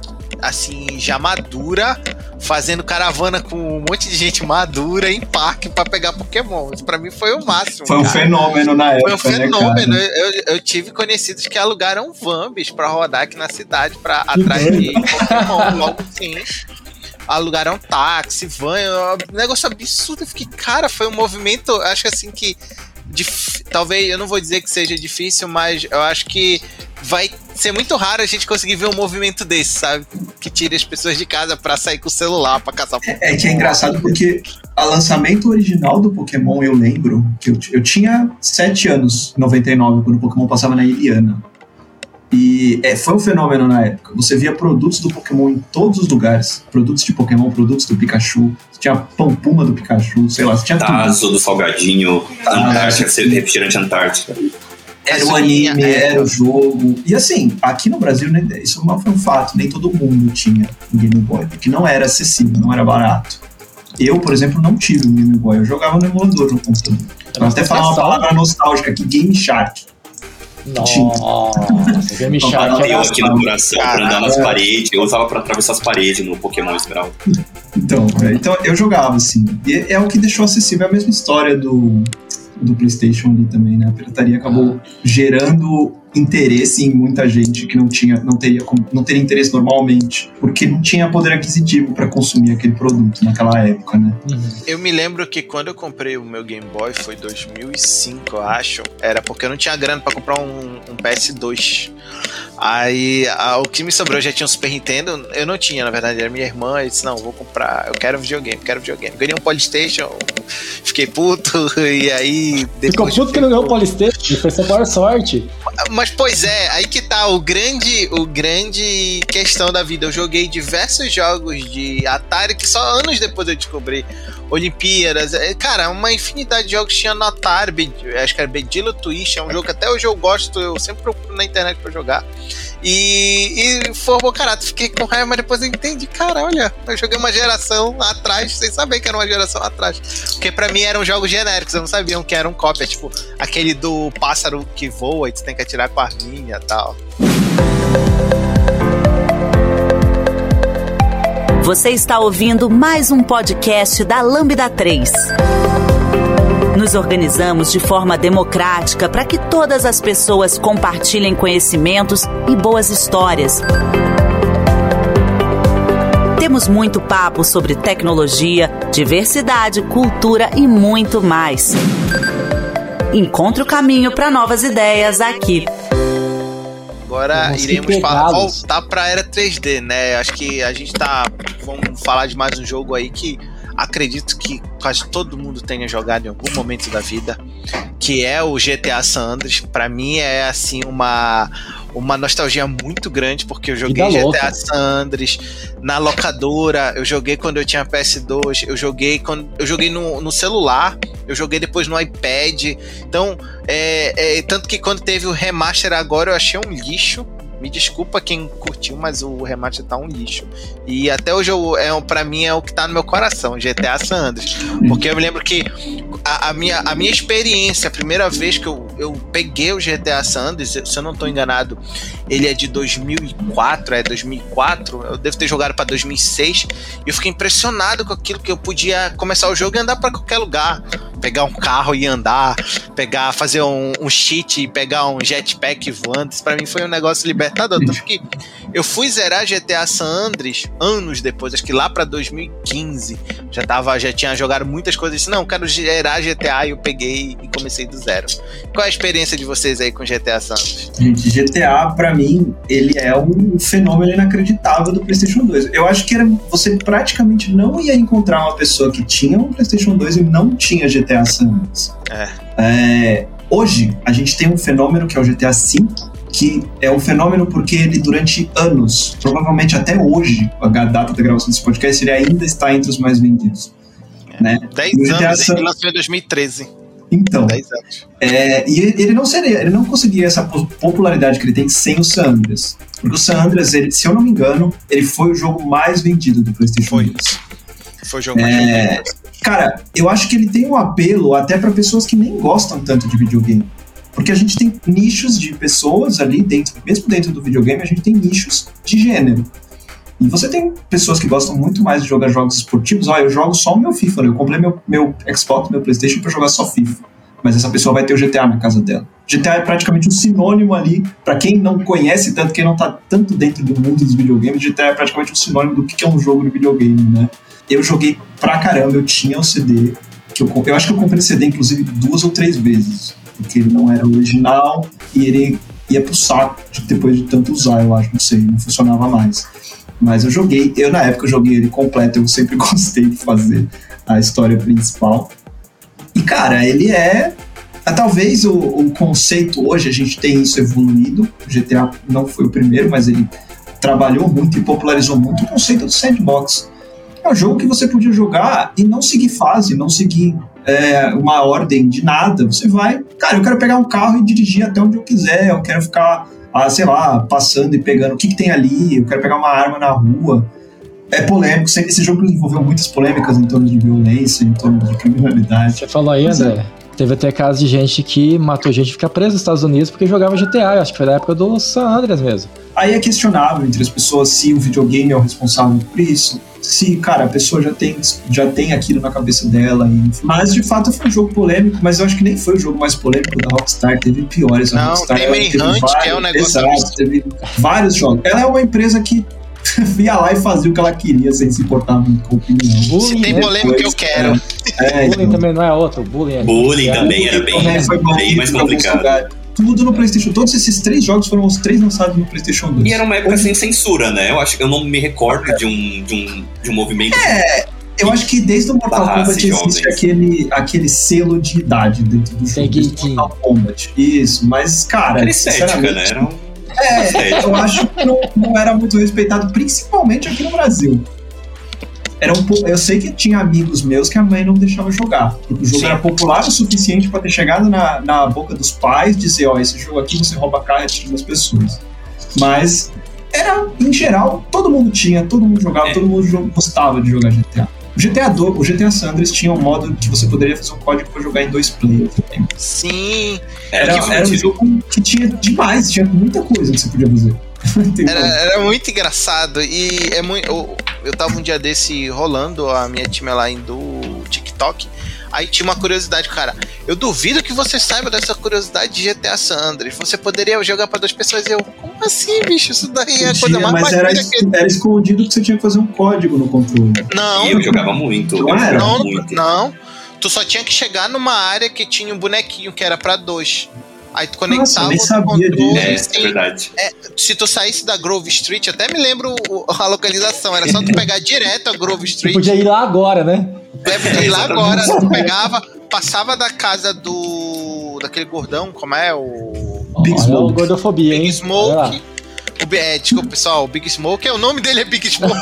assim, já madura, fazendo caravana com um monte de gente madura em parque pra pegar Pokémon. Isso pra mim foi o máximo. Foi um cara. fenômeno na Foi época, um né, fenômeno. cara? eu, eu tive conhecidos que alugaram vans pra rodar aqui na cidade pra atrás de Pokémon. Logo sim. Alugaram táxi, van, um negócio absurdo. Eu fiquei, cara, foi um movimento, acho que assim que. Dif- talvez, eu não vou dizer que seja difícil, mas eu acho que vai ser muito raro a gente conseguir ver um movimento desse, sabe? Que tire as pessoas de casa pra sair com o celular, pra caçar É que é engraçado porque o lançamento original do Pokémon, eu lembro que eu, eu tinha 7 anos, em 99, quando o Pokémon passava na Iliana. E é, foi um fenômeno na época. Você via produtos do Pokémon em todos os lugares. Produtos de Pokémon, produtos do Pikachu. Tinha Pampuma do Pikachu, sei lá, tinha tudo. Tazo do Salgadinho, Antártica, ser refrigerante Antártica. Era o anime, é. era o jogo. E assim, aqui no Brasil, né, isso não foi um fato, nem todo mundo tinha um Game Boy, porque não era acessível, não era barato. Eu, por exemplo, não tive um Game Boy, eu jogava no emulador no computador. Eu até falar uma palavra nostálgica aqui, Game Shark. Nossa, Game Não, Shark não, Eu era... aqui no coração, pra andar nas é. paredes, eu usava pra atravessar as paredes no Pokémon Esmeralda. Então, é, então eu jogava assim. E é, é o que deixou acessível a mesma história do, do PlayStation ali também, né? A pirataria acabou gerando interesse em muita gente que não tinha, não teria, não teria interesse normalmente, porque não tinha poder aquisitivo para consumir aquele produto naquela época, né? Uhum. Eu me lembro que quando eu comprei o meu Game Boy, foi 2005, eu acho. Era porque eu não tinha grana pra comprar um, um PS2. Aí a- o que me sobrou eu já tinha um Super Nintendo. Eu não tinha, na verdade, era minha irmã. Eu disse: Não, vou comprar. Eu quero um videogame, quero um videogame. Ganhei um Polystation, fiquei puto. E aí. Ficou Depois puto que não ganhou o Polystation, foi sua maior sorte. mas pois é, aí que tá o grande, o grande questão da vida. Eu joguei diversos jogos de Atari que só anos depois eu descobri. Olimpíadas, é, cara, uma infinidade de jogos tinha no Atari, acho que era Bedilo Twist, é um jogo que até hoje eu gosto, eu sempre procuro na internet pra jogar. E, e formou caráter, fiquei com raiva, mas depois eu entendi, cara, olha, eu joguei uma geração atrás, sem saber que era uma geração atrás. Porque pra mim eram jogos genéricos, eu não sabia que eram cópia, tipo, aquele do pássaro que voa e tu tem que atirar com a arminha e tal. Você está ouvindo mais um podcast da Lambda 3. Nos organizamos de forma democrática para que todas as pessoas compartilhem conhecimentos e boas histórias. Temos muito papo sobre tecnologia, diversidade, cultura e muito mais. Encontre o caminho para novas ideias aqui. Agora iremos falar, voltar pra era 3D, né? Acho que a gente tá. Vamos falar de mais um jogo aí que acredito que quase todo mundo tenha jogado em algum momento da vida, que é o GTA San Andreas. Pra mim é assim uma uma nostalgia muito grande, porque eu joguei GTA louca. San Andreas na locadora, eu joguei quando eu tinha PS2, eu joguei quando eu joguei no, no celular, eu joguei depois no iPad. Então, é, é, tanto que quando teve o remaster agora eu achei um lixo. Me desculpa quem curtiu, mas o remaster tá um lixo. E até hoje eu, é, para mim é o que tá no meu coração, GTA San Andreas. Porque eu me lembro que a, a, minha, a minha experiência, a primeira vez que eu, eu peguei o GTA San Andreas, se eu não tô enganado, ele é de 2004, é 2004, eu devo ter jogado para 2006, e eu fiquei impressionado com aquilo que eu podia começar o jogo e andar para qualquer lugar pegar um carro e andar, pegar, fazer um, um cheat e pegar um jetpack voando. Isso pra mim foi um negócio libertador. Tanto que eu fui zerar GTA San Andreas anos depois, acho que lá pra 2015. Já tava, já tinha jogado muitas coisas. Disse, não, quero zerar GTA e eu peguei e comecei do zero. Qual é a experiência de vocês aí com GTA San Andreas? Gente, GTA, pra mim, ele é um fenômeno inacreditável do PlayStation 2. Eu acho que era, você praticamente não ia encontrar uma pessoa que tinha um PlayStation 2 e não tinha GTA GTA San Andreas. É. É, hoje, a gente tem um fenômeno que é o GTA V, que é um fenômeno porque ele, durante anos, provavelmente até hoje, a data da gravação desse podcast, ele ainda está entre os mais vendidos. Né? 10 anos, San... ele lançou em 2013. Então, é, e ele não seria, ele não conseguiria essa popularidade que ele tem sem o San Andreas. Porque o San Andreas, ele, se eu não me engano, ele foi o jogo mais vendido do PlayStation foi. 2. Foi o jogo mais é, vendido. Cara, eu acho que ele tem um apelo até para pessoas que nem gostam tanto de videogame. Porque a gente tem nichos de pessoas ali dentro, mesmo dentro do videogame, a gente tem nichos de gênero. E você tem pessoas que gostam muito mais de jogar jogos esportivos. Ó, eu jogo só o meu FIFA, eu comprei meu, meu Xbox, meu PlayStation para jogar só FIFA. Mas essa pessoa vai ter o GTA na casa dela. GTA é praticamente um sinônimo ali, para quem não conhece tanto, quem não tá tanto dentro do mundo dos videogames, GTA é praticamente um sinônimo do que é um jogo de videogame, né? eu joguei pra caramba, eu tinha o CD. Que eu, eu acho que eu comprei o CD, inclusive, duas ou três vezes. Porque ele não era original e ele ia pro saco depois de tanto usar, eu acho, não sei, não funcionava mais. Mas eu joguei, eu na época eu joguei ele completo, eu sempre gostei de fazer a história principal. E cara, ele é. é talvez o, o conceito hoje a gente tem isso evoluído. O GTA não foi o primeiro, mas ele trabalhou muito e popularizou muito o conceito do sandbox é um jogo que você podia jogar e não seguir fase, não seguir é, uma ordem de nada. Você vai, cara, eu quero pegar um carro e dirigir até onde eu quiser, eu quero ficar, ah, sei lá, passando e pegando o que, que tem ali, eu quero pegar uma arma na rua. É polêmico, esse jogo envolveu muitas polêmicas em torno de violência, em torno de criminalidade. Você falou aí, André? É. Teve até casos de gente que matou gente e ficar presa nos Estados Unidos porque jogava GTA. Acho que foi da época do San Andreas mesmo. Aí é questionável entre as pessoas se o videogame é o responsável por isso se, cara, a pessoa já tem, já tem aquilo na cabeça dela. E, mas de fato foi um jogo polêmico, mas eu acho que nem foi o jogo mais polêmico da Rockstar, teve piores. A Não, Rockstar, tem Manhunt, vários, que é um negócio. Exato, teve vários jogos. Ela é uma empresa que via lá e fazia o que ela queria sem se importar muito com opinião. Bullying, se tem polêmica, eu quero. É, é, bullying então. também não é outro. Bullying, é bullying também era bem, bem mais complicado tudo no PlayStation. Todos esses três jogos foram os três lançados no PlayStation 2. E era uma época sem censura, né? Eu acho que eu não me recordo de um, de um, de um movimento. É. Eu acho que desde o Mortal Kombat existe aquele, aquele selo de idade dentro do jogo. Do Mortal Kombat. Isso, mas, cara. Era estética, né? Era um... É, eu acho que não, não era muito respeitado, principalmente aqui no Brasil era um eu sei que tinha amigos meus que a mãe não deixava jogar. Porque o jogo Sim. era popular o suficiente para ter chegado na, na boca dos pais, dizer, ó, esse jogo aqui você rouba a cara e das pessoas. Mas era, em geral, todo mundo tinha, todo mundo jogava, é. todo mundo gostava de jogar GTA. O GTA, do, o GTA Sanders tinha um modo que você poderia fazer um código para jogar em dois players. Sim. Era, era, era um jogo que tinha demais, tinha muita coisa que você podia fazer. era, era, muito engraçado e é muito. Eu, tava um dia desse rolando a minha timeline do TikTok. Aí tinha uma curiosidade, cara. Eu duvido que você saiba dessa curiosidade de GTA San Andreas. Você poderia jogar para duas pessoas e eu, como assim, bicho? Isso daí é a coisa mais Mas era, que... era escondido que você tinha que fazer um código no controle. Não. E eu jogava muito. Não, eu era? Jogava não, muito. não. Tu só tinha que chegar numa área que tinha um bonequinho que era para dois. Aí tu conectava Nossa, o controle. É, é verdade. É, se tu saísse da Grove Street, até me lembro a localização. Era só tu pegar direto a Grove Street. Tu podia ir lá agora, né? É, podia ir lá agora. Tu pegava, passava da casa do. daquele gordão, como é? O. Big Olha Smoke. gordofobia, hein? Big Smoke. O, é, desculpa, pessoal, o Big Smoke, é, o nome dele é Big Smoke.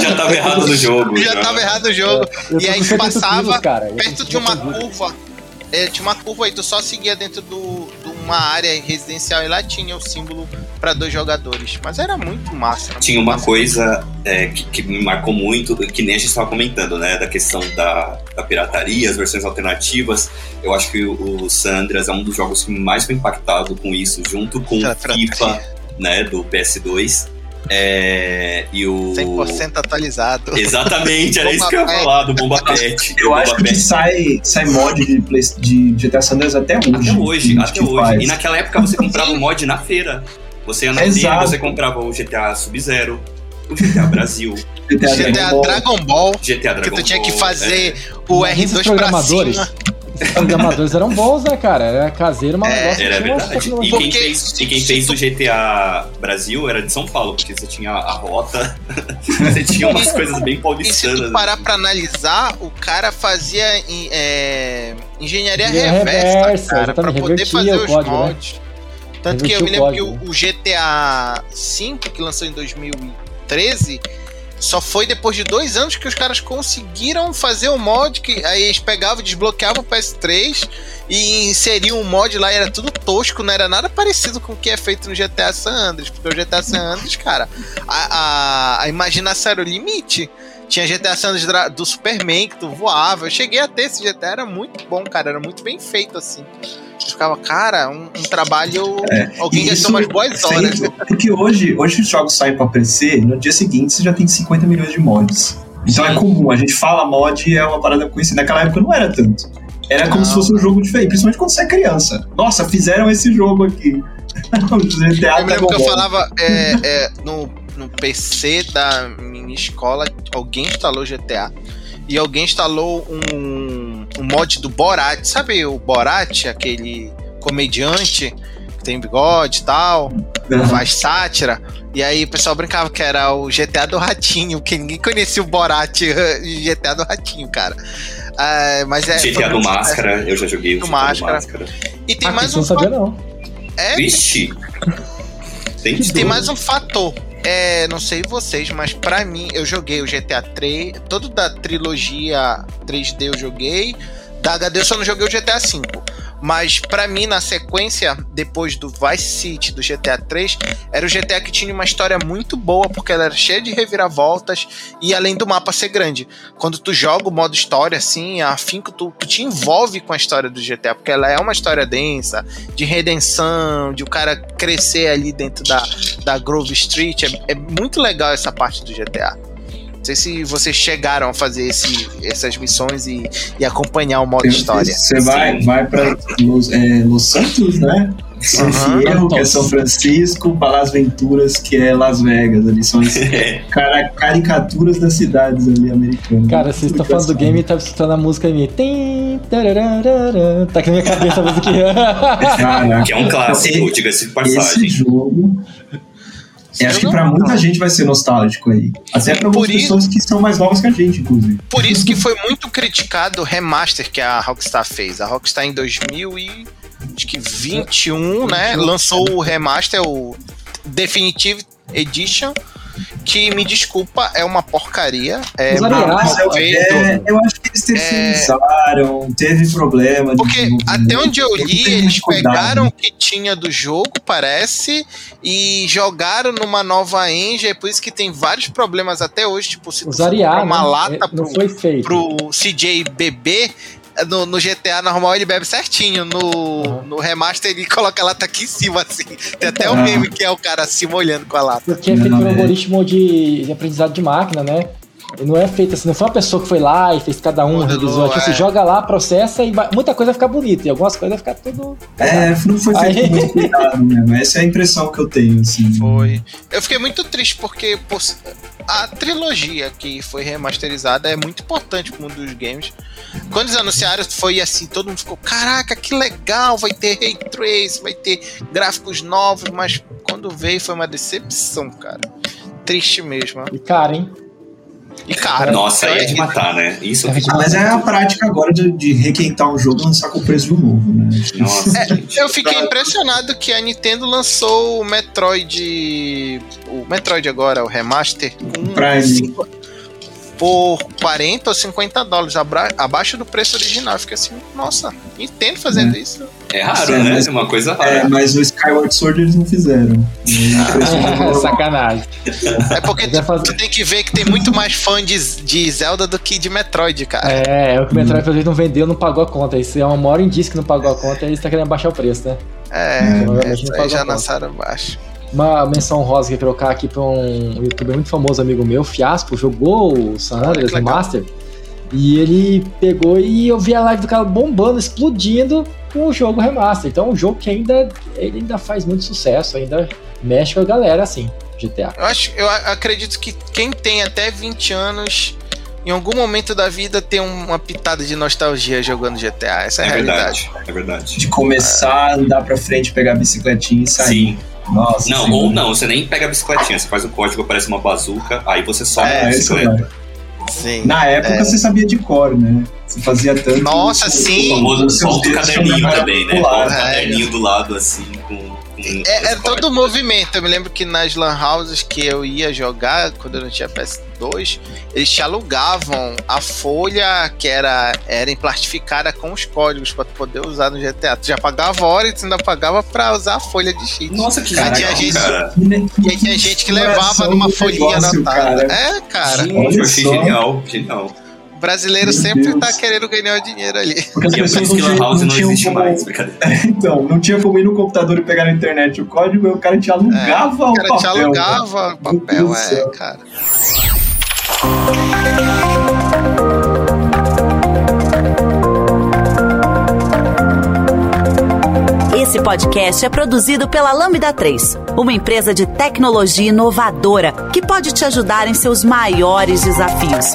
Já tava errado no jogo. já tava errado o jogo. Eu E aí com 70 passava quilos, cara. Perto de uma com 70 quilos. curva. É, tinha uma curva aí, tu só seguia dentro do, de uma área residencial e lá tinha o símbolo pra dois jogadores. Mas era muito massa. era Tinha muito uma massa. coisa é, que, que me marcou muito, que nem a gente estava comentando, né? Da questão da, da pirataria, as versões alternativas. Eu acho que o, o Sandras é um dos jogos que mais foi impactado com isso, junto com o FIFA, né? Do PS2. É, e o. 100% atualizado. Exatamente, era isso que eu ia falar, do Bomba Pet. Eu Bomba acho que sai, sai mod de, Play- de GTA San Andreas até hoje. Até hoje, até que hoje. faz. E naquela época você comprava o mod na feira. Você ia na feira, Exato. você comprava o GTA Sub-Zero, o GTA Brasil, GTA, GTA Dragon Ball. Dragon Ball, GTA que Dragon tu tinha que fazer o Mas esses R2 pra programadores, cima. Os programadores eram bons, né, cara? Era caseiro, mas É, negócio Era verdade. E quem, Porque fez, e quem fez o GTA Brasil era de São Paulo, porque você tinha a rota, você tinha umas coisas bem E se paulistanas. tu parar pra analisar, o cara fazia é, engenharia Engenharia reversa, reversa, cara, pra poder fazer o os código, né? mods. Tanto que eu me lembro o que o, código. o GTA V, que lançou em 2013, só foi depois de dois anos que os caras conseguiram fazer o mod, que aí eles pegavam, desbloqueavam o PS3 e inseriam um mod lá, era tudo tosco, não era nada parecido com o que é feito no GTA San Andreas, porque o GTA San Andreas, cara, a, a, a imaginação era o limite. Tinha GTA dra- do Superman que tu voava. Eu cheguei a ter esse GTA, era muito bom, cara. Era muito bem feito assim. Eu ficava, cara, um, um trabalho. alguém E gastou umas boas horas. Porque hoje, hoje os jogos saem pra PC, no dia seguinte você já tem 50 milhões de mods. Então é comum, a gente fala mod e é uma parada conhecida. Naquela época não era tanto. Era como Não. se fosse um jogo diferente, principalmente quando você é criança. Nossa, fizeram esse jogo aqui. Eu me lembro que eu falava é, é, no, no PC da minha escola, alguém instalou GTA e alguém instalou um, um mod do Borat. Sabe o Borat, aquele comediante que tem bigode e tal, faz sátira? E aí o pessoal brincava que era o GTA do Ratinho, que ninguém conhecia o Borat GTA do Ratinho, cara. Ah, mas é, GTA do Máscara, eu já joguei o Do GTA Máscara. do Máscara. E tem Ah, mais um não sabia, não. É, Vixe! Tem Tem mais um fator. É, não sei vocês, mas pra mim, eu joguei o GTA 3, todo da trilogia 3D eu joguei. Da HD eu só não joguei o GTA 5. Mas pra mim, na sequência, depois do Vice City, do GTA 3, era o GTA que tinha uma história muito boa, porque ela era cheia de reviravoltas e além do mapa ser grande. Quando tu joga o modo história, assim, afinco, tu, tu te envolve com a história do GTA, porque ela é uma história densa, de redenção, de o cara crescer ali dentro da, da Grove Street. É, é muito legal essa parte do GTA. Não sei se vocês chegaram a fazer esse, essas missões e, e acompanhar o modo história. Você vai, vai pra Los, é, Los Santos, né? San Aham. Fierro, que é São Francisco, para Las Venturas, que é Las Vegas. Ali são as É, cara, caricaturas das cidades ali americanas. Cara, vocês estão falando do game e tá escutando a música em mim. Tim, tarararara. Tá aqui na minha cabeça a musiquinha. Caraca. que é um clássico, diga-se de Esse passagem. jogo. Eu acho que pra muita gente vai ser nostálgico aí. Até pra algumas isso- pessoas que são mais novas que a gente, inclusive. Por isso que foi muito criticado o remaster que a Rockstar fez. A Rockstar em 2021, né, lançou o remaster, o Definitive Edition, que me desculpa, é uma porcaria. É feito. é, eu acho que eles terceirizaram, teve problema. Porque até onde eu li, eles pegaram o que tinha do jogo, parece, e jogaram numa nova engine, é por isso que tem vários problemas até hoje, tipo, se comprar uma né? lata É, pro, Não foi feito. pro CJ beber, no, no GTA normal ele bebe certinho, no, Uhum. no remaster ele coloca a lata aqui em cima, assim. Tem até o Ah. meme que é o cara se molhando com a lata. Porque é feito por um é. algoritmo de, de aprendizado de máquina, né? Não é feito assim, não foi uma pessoa que foi lá e fez cada um, revisou. Tipo, é. você joga lá, processa e muita coisa vai ficar bonita. E algumas coisas vai ficar tudo. É, não foi feito Aí- muito cuidado mesmo. Essa é a impressão que eu tenho, assim. Foi. Eu fiquei muito triste porque pô, a trilogia que foi remasterizada é muito importante pro mundo dos games. Quando eles anunciaram, foi assim, todo mundo ficou, caraca, que legal, vai ter Ray Trace, vai ter gráficos novos, mas quando veio foi uma decepção, cara. Triste mesmo. ó. E cara, hein? E cara, Nossa, aí é de matar, né? Isso É Mas é a prática agora de, de requentar um jogo e lançar com o preço um novo, né? Nossa, É, eu fiquei impressionado que a Nintendo lançou o Metroid. O Metroid agora, o remaster, com Prime. Por 40 ou 50 dólares, abaixo do preço original. Eu fiquei assim, nossa, Nintendo fazendo isso. É raro, Sim, né? mas- É uma coisa É, rara. mas o Skyward Sword eles não fizeram. Sacanagem. É porque Mas é tu, fazer- tu tem que ver que tem muito mais fã de, de Zelda do que de Metroid, cara. É, é o que o Metroid pelo jeito não vendeu, não pagou a conta. Isso é uma maior indício que não pagou a conta e eles estão querendo baixar o preço, né? É, aí pagou já lançaram baixo. Uma menção rosa que eu colocar aqui pra um youtuber muito famoso, amigo meu, Fiaspo, jogou o San Andreas legal. Remaster. E ele pegou e eu vi a live do cara bombando, explodindo com o jogo remaster. Então é um jogo que ainda, ele ainda faz muito sucesso, ainda mexe com a galera assim, GTA. Eu acho, eu acredito que quem tem até 20 anos, em algum momento da vida, tem uma pitada de nostalgia jogando GTA. Essa é, É a realidade. verdade, é verdade. De começar a andar pra frente, pegar a bicicletinha e sair. Sim. Nossa, Não, sim. ou não, você nem pega a bicicletinha, você faz o código, aparece uma bazuca, aí você sobe É, a bicicleta. Sim. Na época É. você sabia de cor, né? Você fazia tanto. Nossa, sim. O famoso solta o caderninho também, né? Bota o É. caderninho do lado assim É, é todo códigos. movimento. Eu me lembro que nas lan houses que eu ia jogar, quando eu não tinha PS2, eles te alugavam a folha que era, era emplastificada com os códigos pra tu poder usar no GTA. Tu já pagava a hora e tu ainda pagava pra usar a folha de cheat. Nossa, que Caraca, legal, gente. cara. Que- E aí tinha gente que levava numa folhinha negócio, anotada. cara. É, cara. Gente, eu olha achei genial, genial. O brasileiro Meu sempre Deus. tá querendo ganhar o dinheiro ali. Porque as E é pessoas não tinham, House não tinham existe como. mais. Então, não tinha como ir no computador e pegar na internet o código, o cara te alugava O o cara papel. te alugava o papel, é, cara. Esse podcast é produzido pela Lambda 3, uma empresa de tecnologia inovadora que pode te ajudar em seus maiores desafios.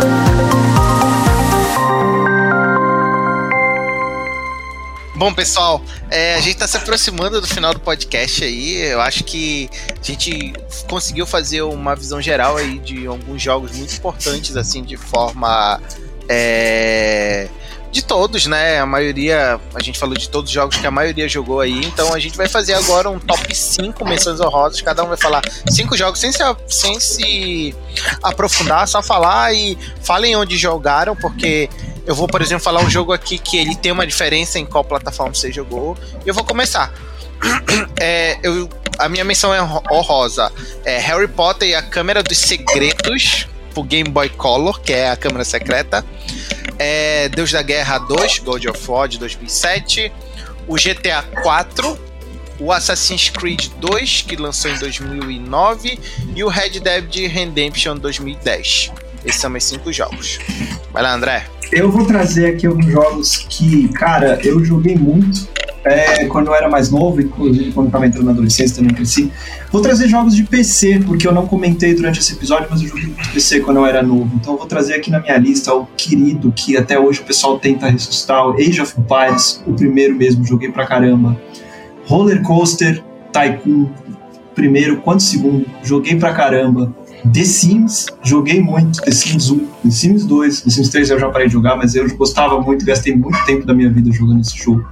Bom, pessoal, é, a gente tá se aproximando do final do podcast aí. Eu acho que a gente conseguiu fazer uma visão geral aí de alguns jogos muito importantes, assim, de forma. é, de todos, né? A maioria, a gente falou de todos os jogos que a maioria jogou aí, então a gente vai fazer agora um top 5 menções honrosas, cada um vai falar cinco jogos sem se, sem se aprofundar, só falar e falem onde jogaram, porque eu vou, por exemplo, falar um jogo aqui que ele tem uma diferença em qual plataforma você jogou, e eu vou começar. É, eu, a minha menção é honrosa. É Harry Potter e a Câmara dos Segredos, pro Game Boy Color, que é a câmera secreta. É Deus da Guerra 2, God of War de 2007. O GTA 4. O Assassin's Creed 2, que lançou em 2009. E o Red Dead Redemption 2010. Esses são meus cinco jogos. Vai lá, André. Eu vou trazer aqui alguns jogos que, cara, eu joguei muito é, quando eu era mais novo, inclusive quando eu tava entrando na adolescência também cresci. Vou trazer jogos de PC, porque eu não comentei durante esse episódio, mas eu joguei muito PC quando eu era novo. Então eu vou trazer aqui na minha lista o querido, que até hoje o pessoal tenta ressuscitar, Age of Empires, o primeiro mesmo, joguei pra caramba. Roller Coaster, Tycoon, primeiro quanto segundo, joguei pra caramba. The Sims, joguei muito, The Sims 1, The Sims 2, The Sims 3 eu já parei de jogar, mas eu gostava muito, gastei muito tempo da minha vida jogando esse jogo.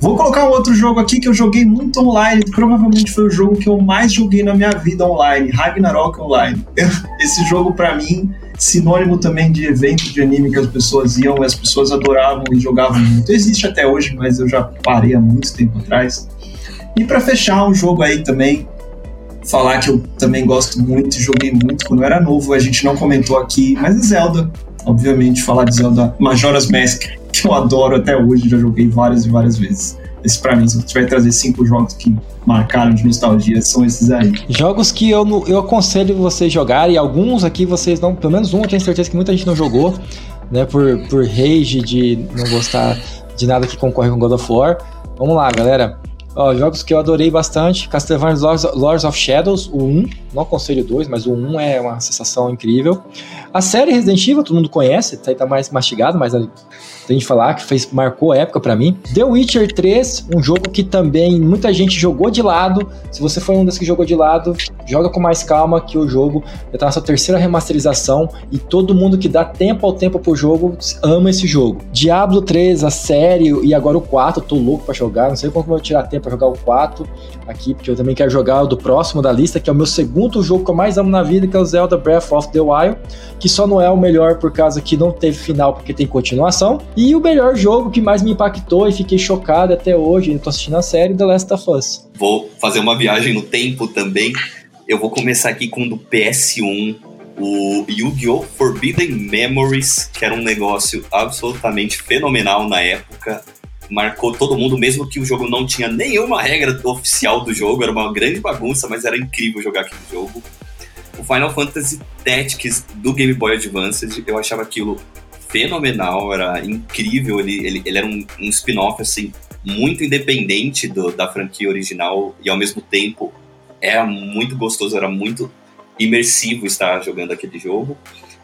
Vou colocar um outro jogo aqui que eu joguei muito online, provavelmente foi o jogo que eu mais joguei na minha vida online, Ragnarok Online. Esse jogo para mim sinônimo também de evento de anime que as pessoas iam, as pessoas adoravam e jogavam muito. Existe até hoje, mas eu já parei há muito tempo atrás. E para fechar um jogo aí também, falar que eu também gosto muito joguei muito quando eu era novo, a gente não comentou aqui, mas é Zelda, obviamente, falar de Zelda Majora's Mask, que eu adoro até hoje, já joguei várias e várias vezes. Esse pra mim, se eu tiver que trazer cinco jogos que marcaram de nostalgia, são esses aí. Jogos que eu, eu aconselho vocês jogarem, alguns aqui vocês não, pelo menos um eu tenho certeza que muita gente não jogou, né, por, por rage de não gostar de nada que concorre com God of War. Vamos lá, galera. Ó, jogos que eu adorei bastante: Castlevania Lords, Lords of Shadows, o 1. Não aconselho o 2, mas o 1 é uma sensação incrível. A série Resident Evil, todo mundo conhece, tá, tá mais mastigado, mas tem de falar que fez, marcou a época para mim. The Witcher 3, um jogo que também muita gente jogou de lado. Se você foi um dos que jogou de lado, joga com mais calma que o jogo já tá na sua terceira remasterização e todo mundo que dá tempo ao tempo pro jogo ama esse jogo. Diablo 3, a série e agora o 4, tô louco para jogar, não sei como eu vou tirar tempo para jogar o 4 aqui, porque eu também quero jogar o do próximo da lista, que é o meu segundo jogo que eu mais amo na vida, que é o Zelda Breath of the Wild, que só não é o melhor por causa que não teve final porque tem continuação. E o melhor jogo que mais me impactou e fiquei chocado até hoje, eu tô assistindo a série The Last of Us. Vou fazer uma viagem no tempo também. Eu vou começar aqui com o do PS1, o Yu-Gi-Oh! Forbidden Memories, que era um negócio absolutamente fenomenal na época. Marcou todo mundo, mesmo que o jogo não tinha nenhuma regra oficial do jogo, era uma grande bagunça, mas era incrível jogar aquele jogo. O Final Fantasy Tactics do Game Boy Advance, eu achava aquilo fenomenal, era incrível. Ele, ele, ele era um, um spin-off assim, muito independente do, da franquia original e ao mesmo tempo era muito gostoso, era muito imersivo estar jogando aquele jogo.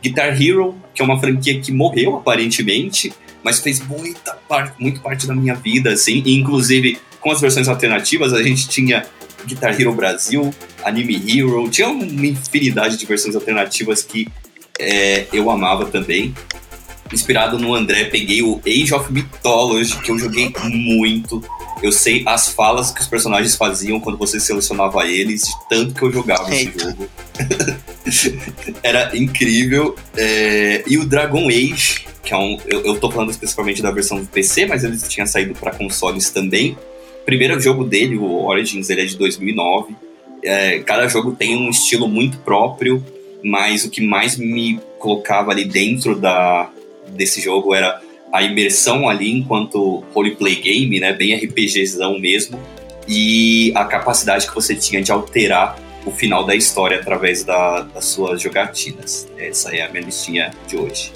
Guitar Hero, que é uma franquia que morreu aparentemente, mas fez muita parte, muito parte da minha vida, assim, e inclusive com as versões alternativas a gente tinha Guitar Hero Brasil, Anime Hero, tinha uma infinidade de versões alternativas que é, eu amava também inspirado no André, peguei o Age of Mythology, que eu joguei muito. Eu sei as falas que os personagens faziam quando você selecionava eles, de tanto que eu jogava Eita. esse jogo. Era incrível. É... E o Dragon Age, que é um. Eu, eu tô falando especificamente da versão do PC, mas ele tinha saído para consoles também. primeiro jogo dele, o Origins, ele é de 2009. É, cada jogo tem um estilo muito próprio, mas o que mais me colocava ali dentro da, desse jogo era a imersão ali enquanto roleplay game, né, bem RPGzão mesmo, e a capacidade que você tinha de alterar o final da história através da, das suas jogatinas. Essa é a minha listinha de hoje.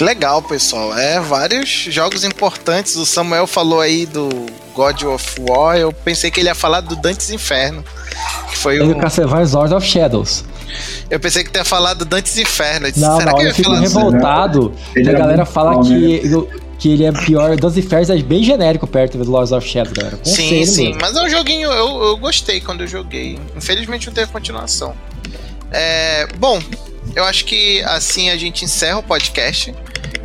Legal, pessoal. É, vários jogos importantes. O Samuel falou aí do God of War. Eu pensei que ele ia falar do Dantes Inferno. Que foi o. Castlevania Lord of Shadows. Eu pensei que tinha falado Dantes Inferno. Disse, não, não, eu, eu fico revoltado que a galera fala bom, que, né? que ele é pior. Dantes Inferno é bem genérico perto do Lords of Shadow, galera. Conselho sim, sim, mesmo. mas é um joguinho, eu, eu gostei quando eu joguei. Infelizmente não teve continuação. É, bom, eu acho que assim a gente encerra o podcast.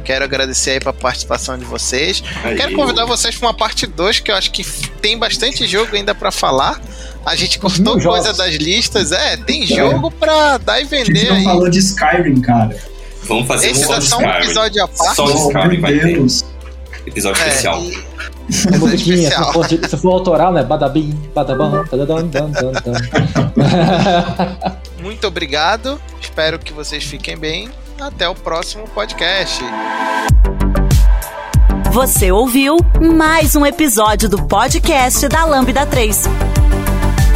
Quero agradecer aí pela participação de vocês. Aí. Quero convidar vocês para uma parte 2, que eu acho que tem bastante jogo ainda para falar. A gente cortou coisa das listas. É, tem é. jogo pra dar e vender. A gente não aí. falou de Skyrim, cara. Vamos fazer Esse um é só um episódio à parte. Só de Skyrim vai ter. Episódio é, especial. E... É musiquinha, se for, se for autoral, né? Badabim, badabam, badadam, dan, dan, dan. Muito obrigado. Espero que vocês fiquem bem. Até o próximo podcast. Você ouviu mais um episódio do podcast da Lambda 3.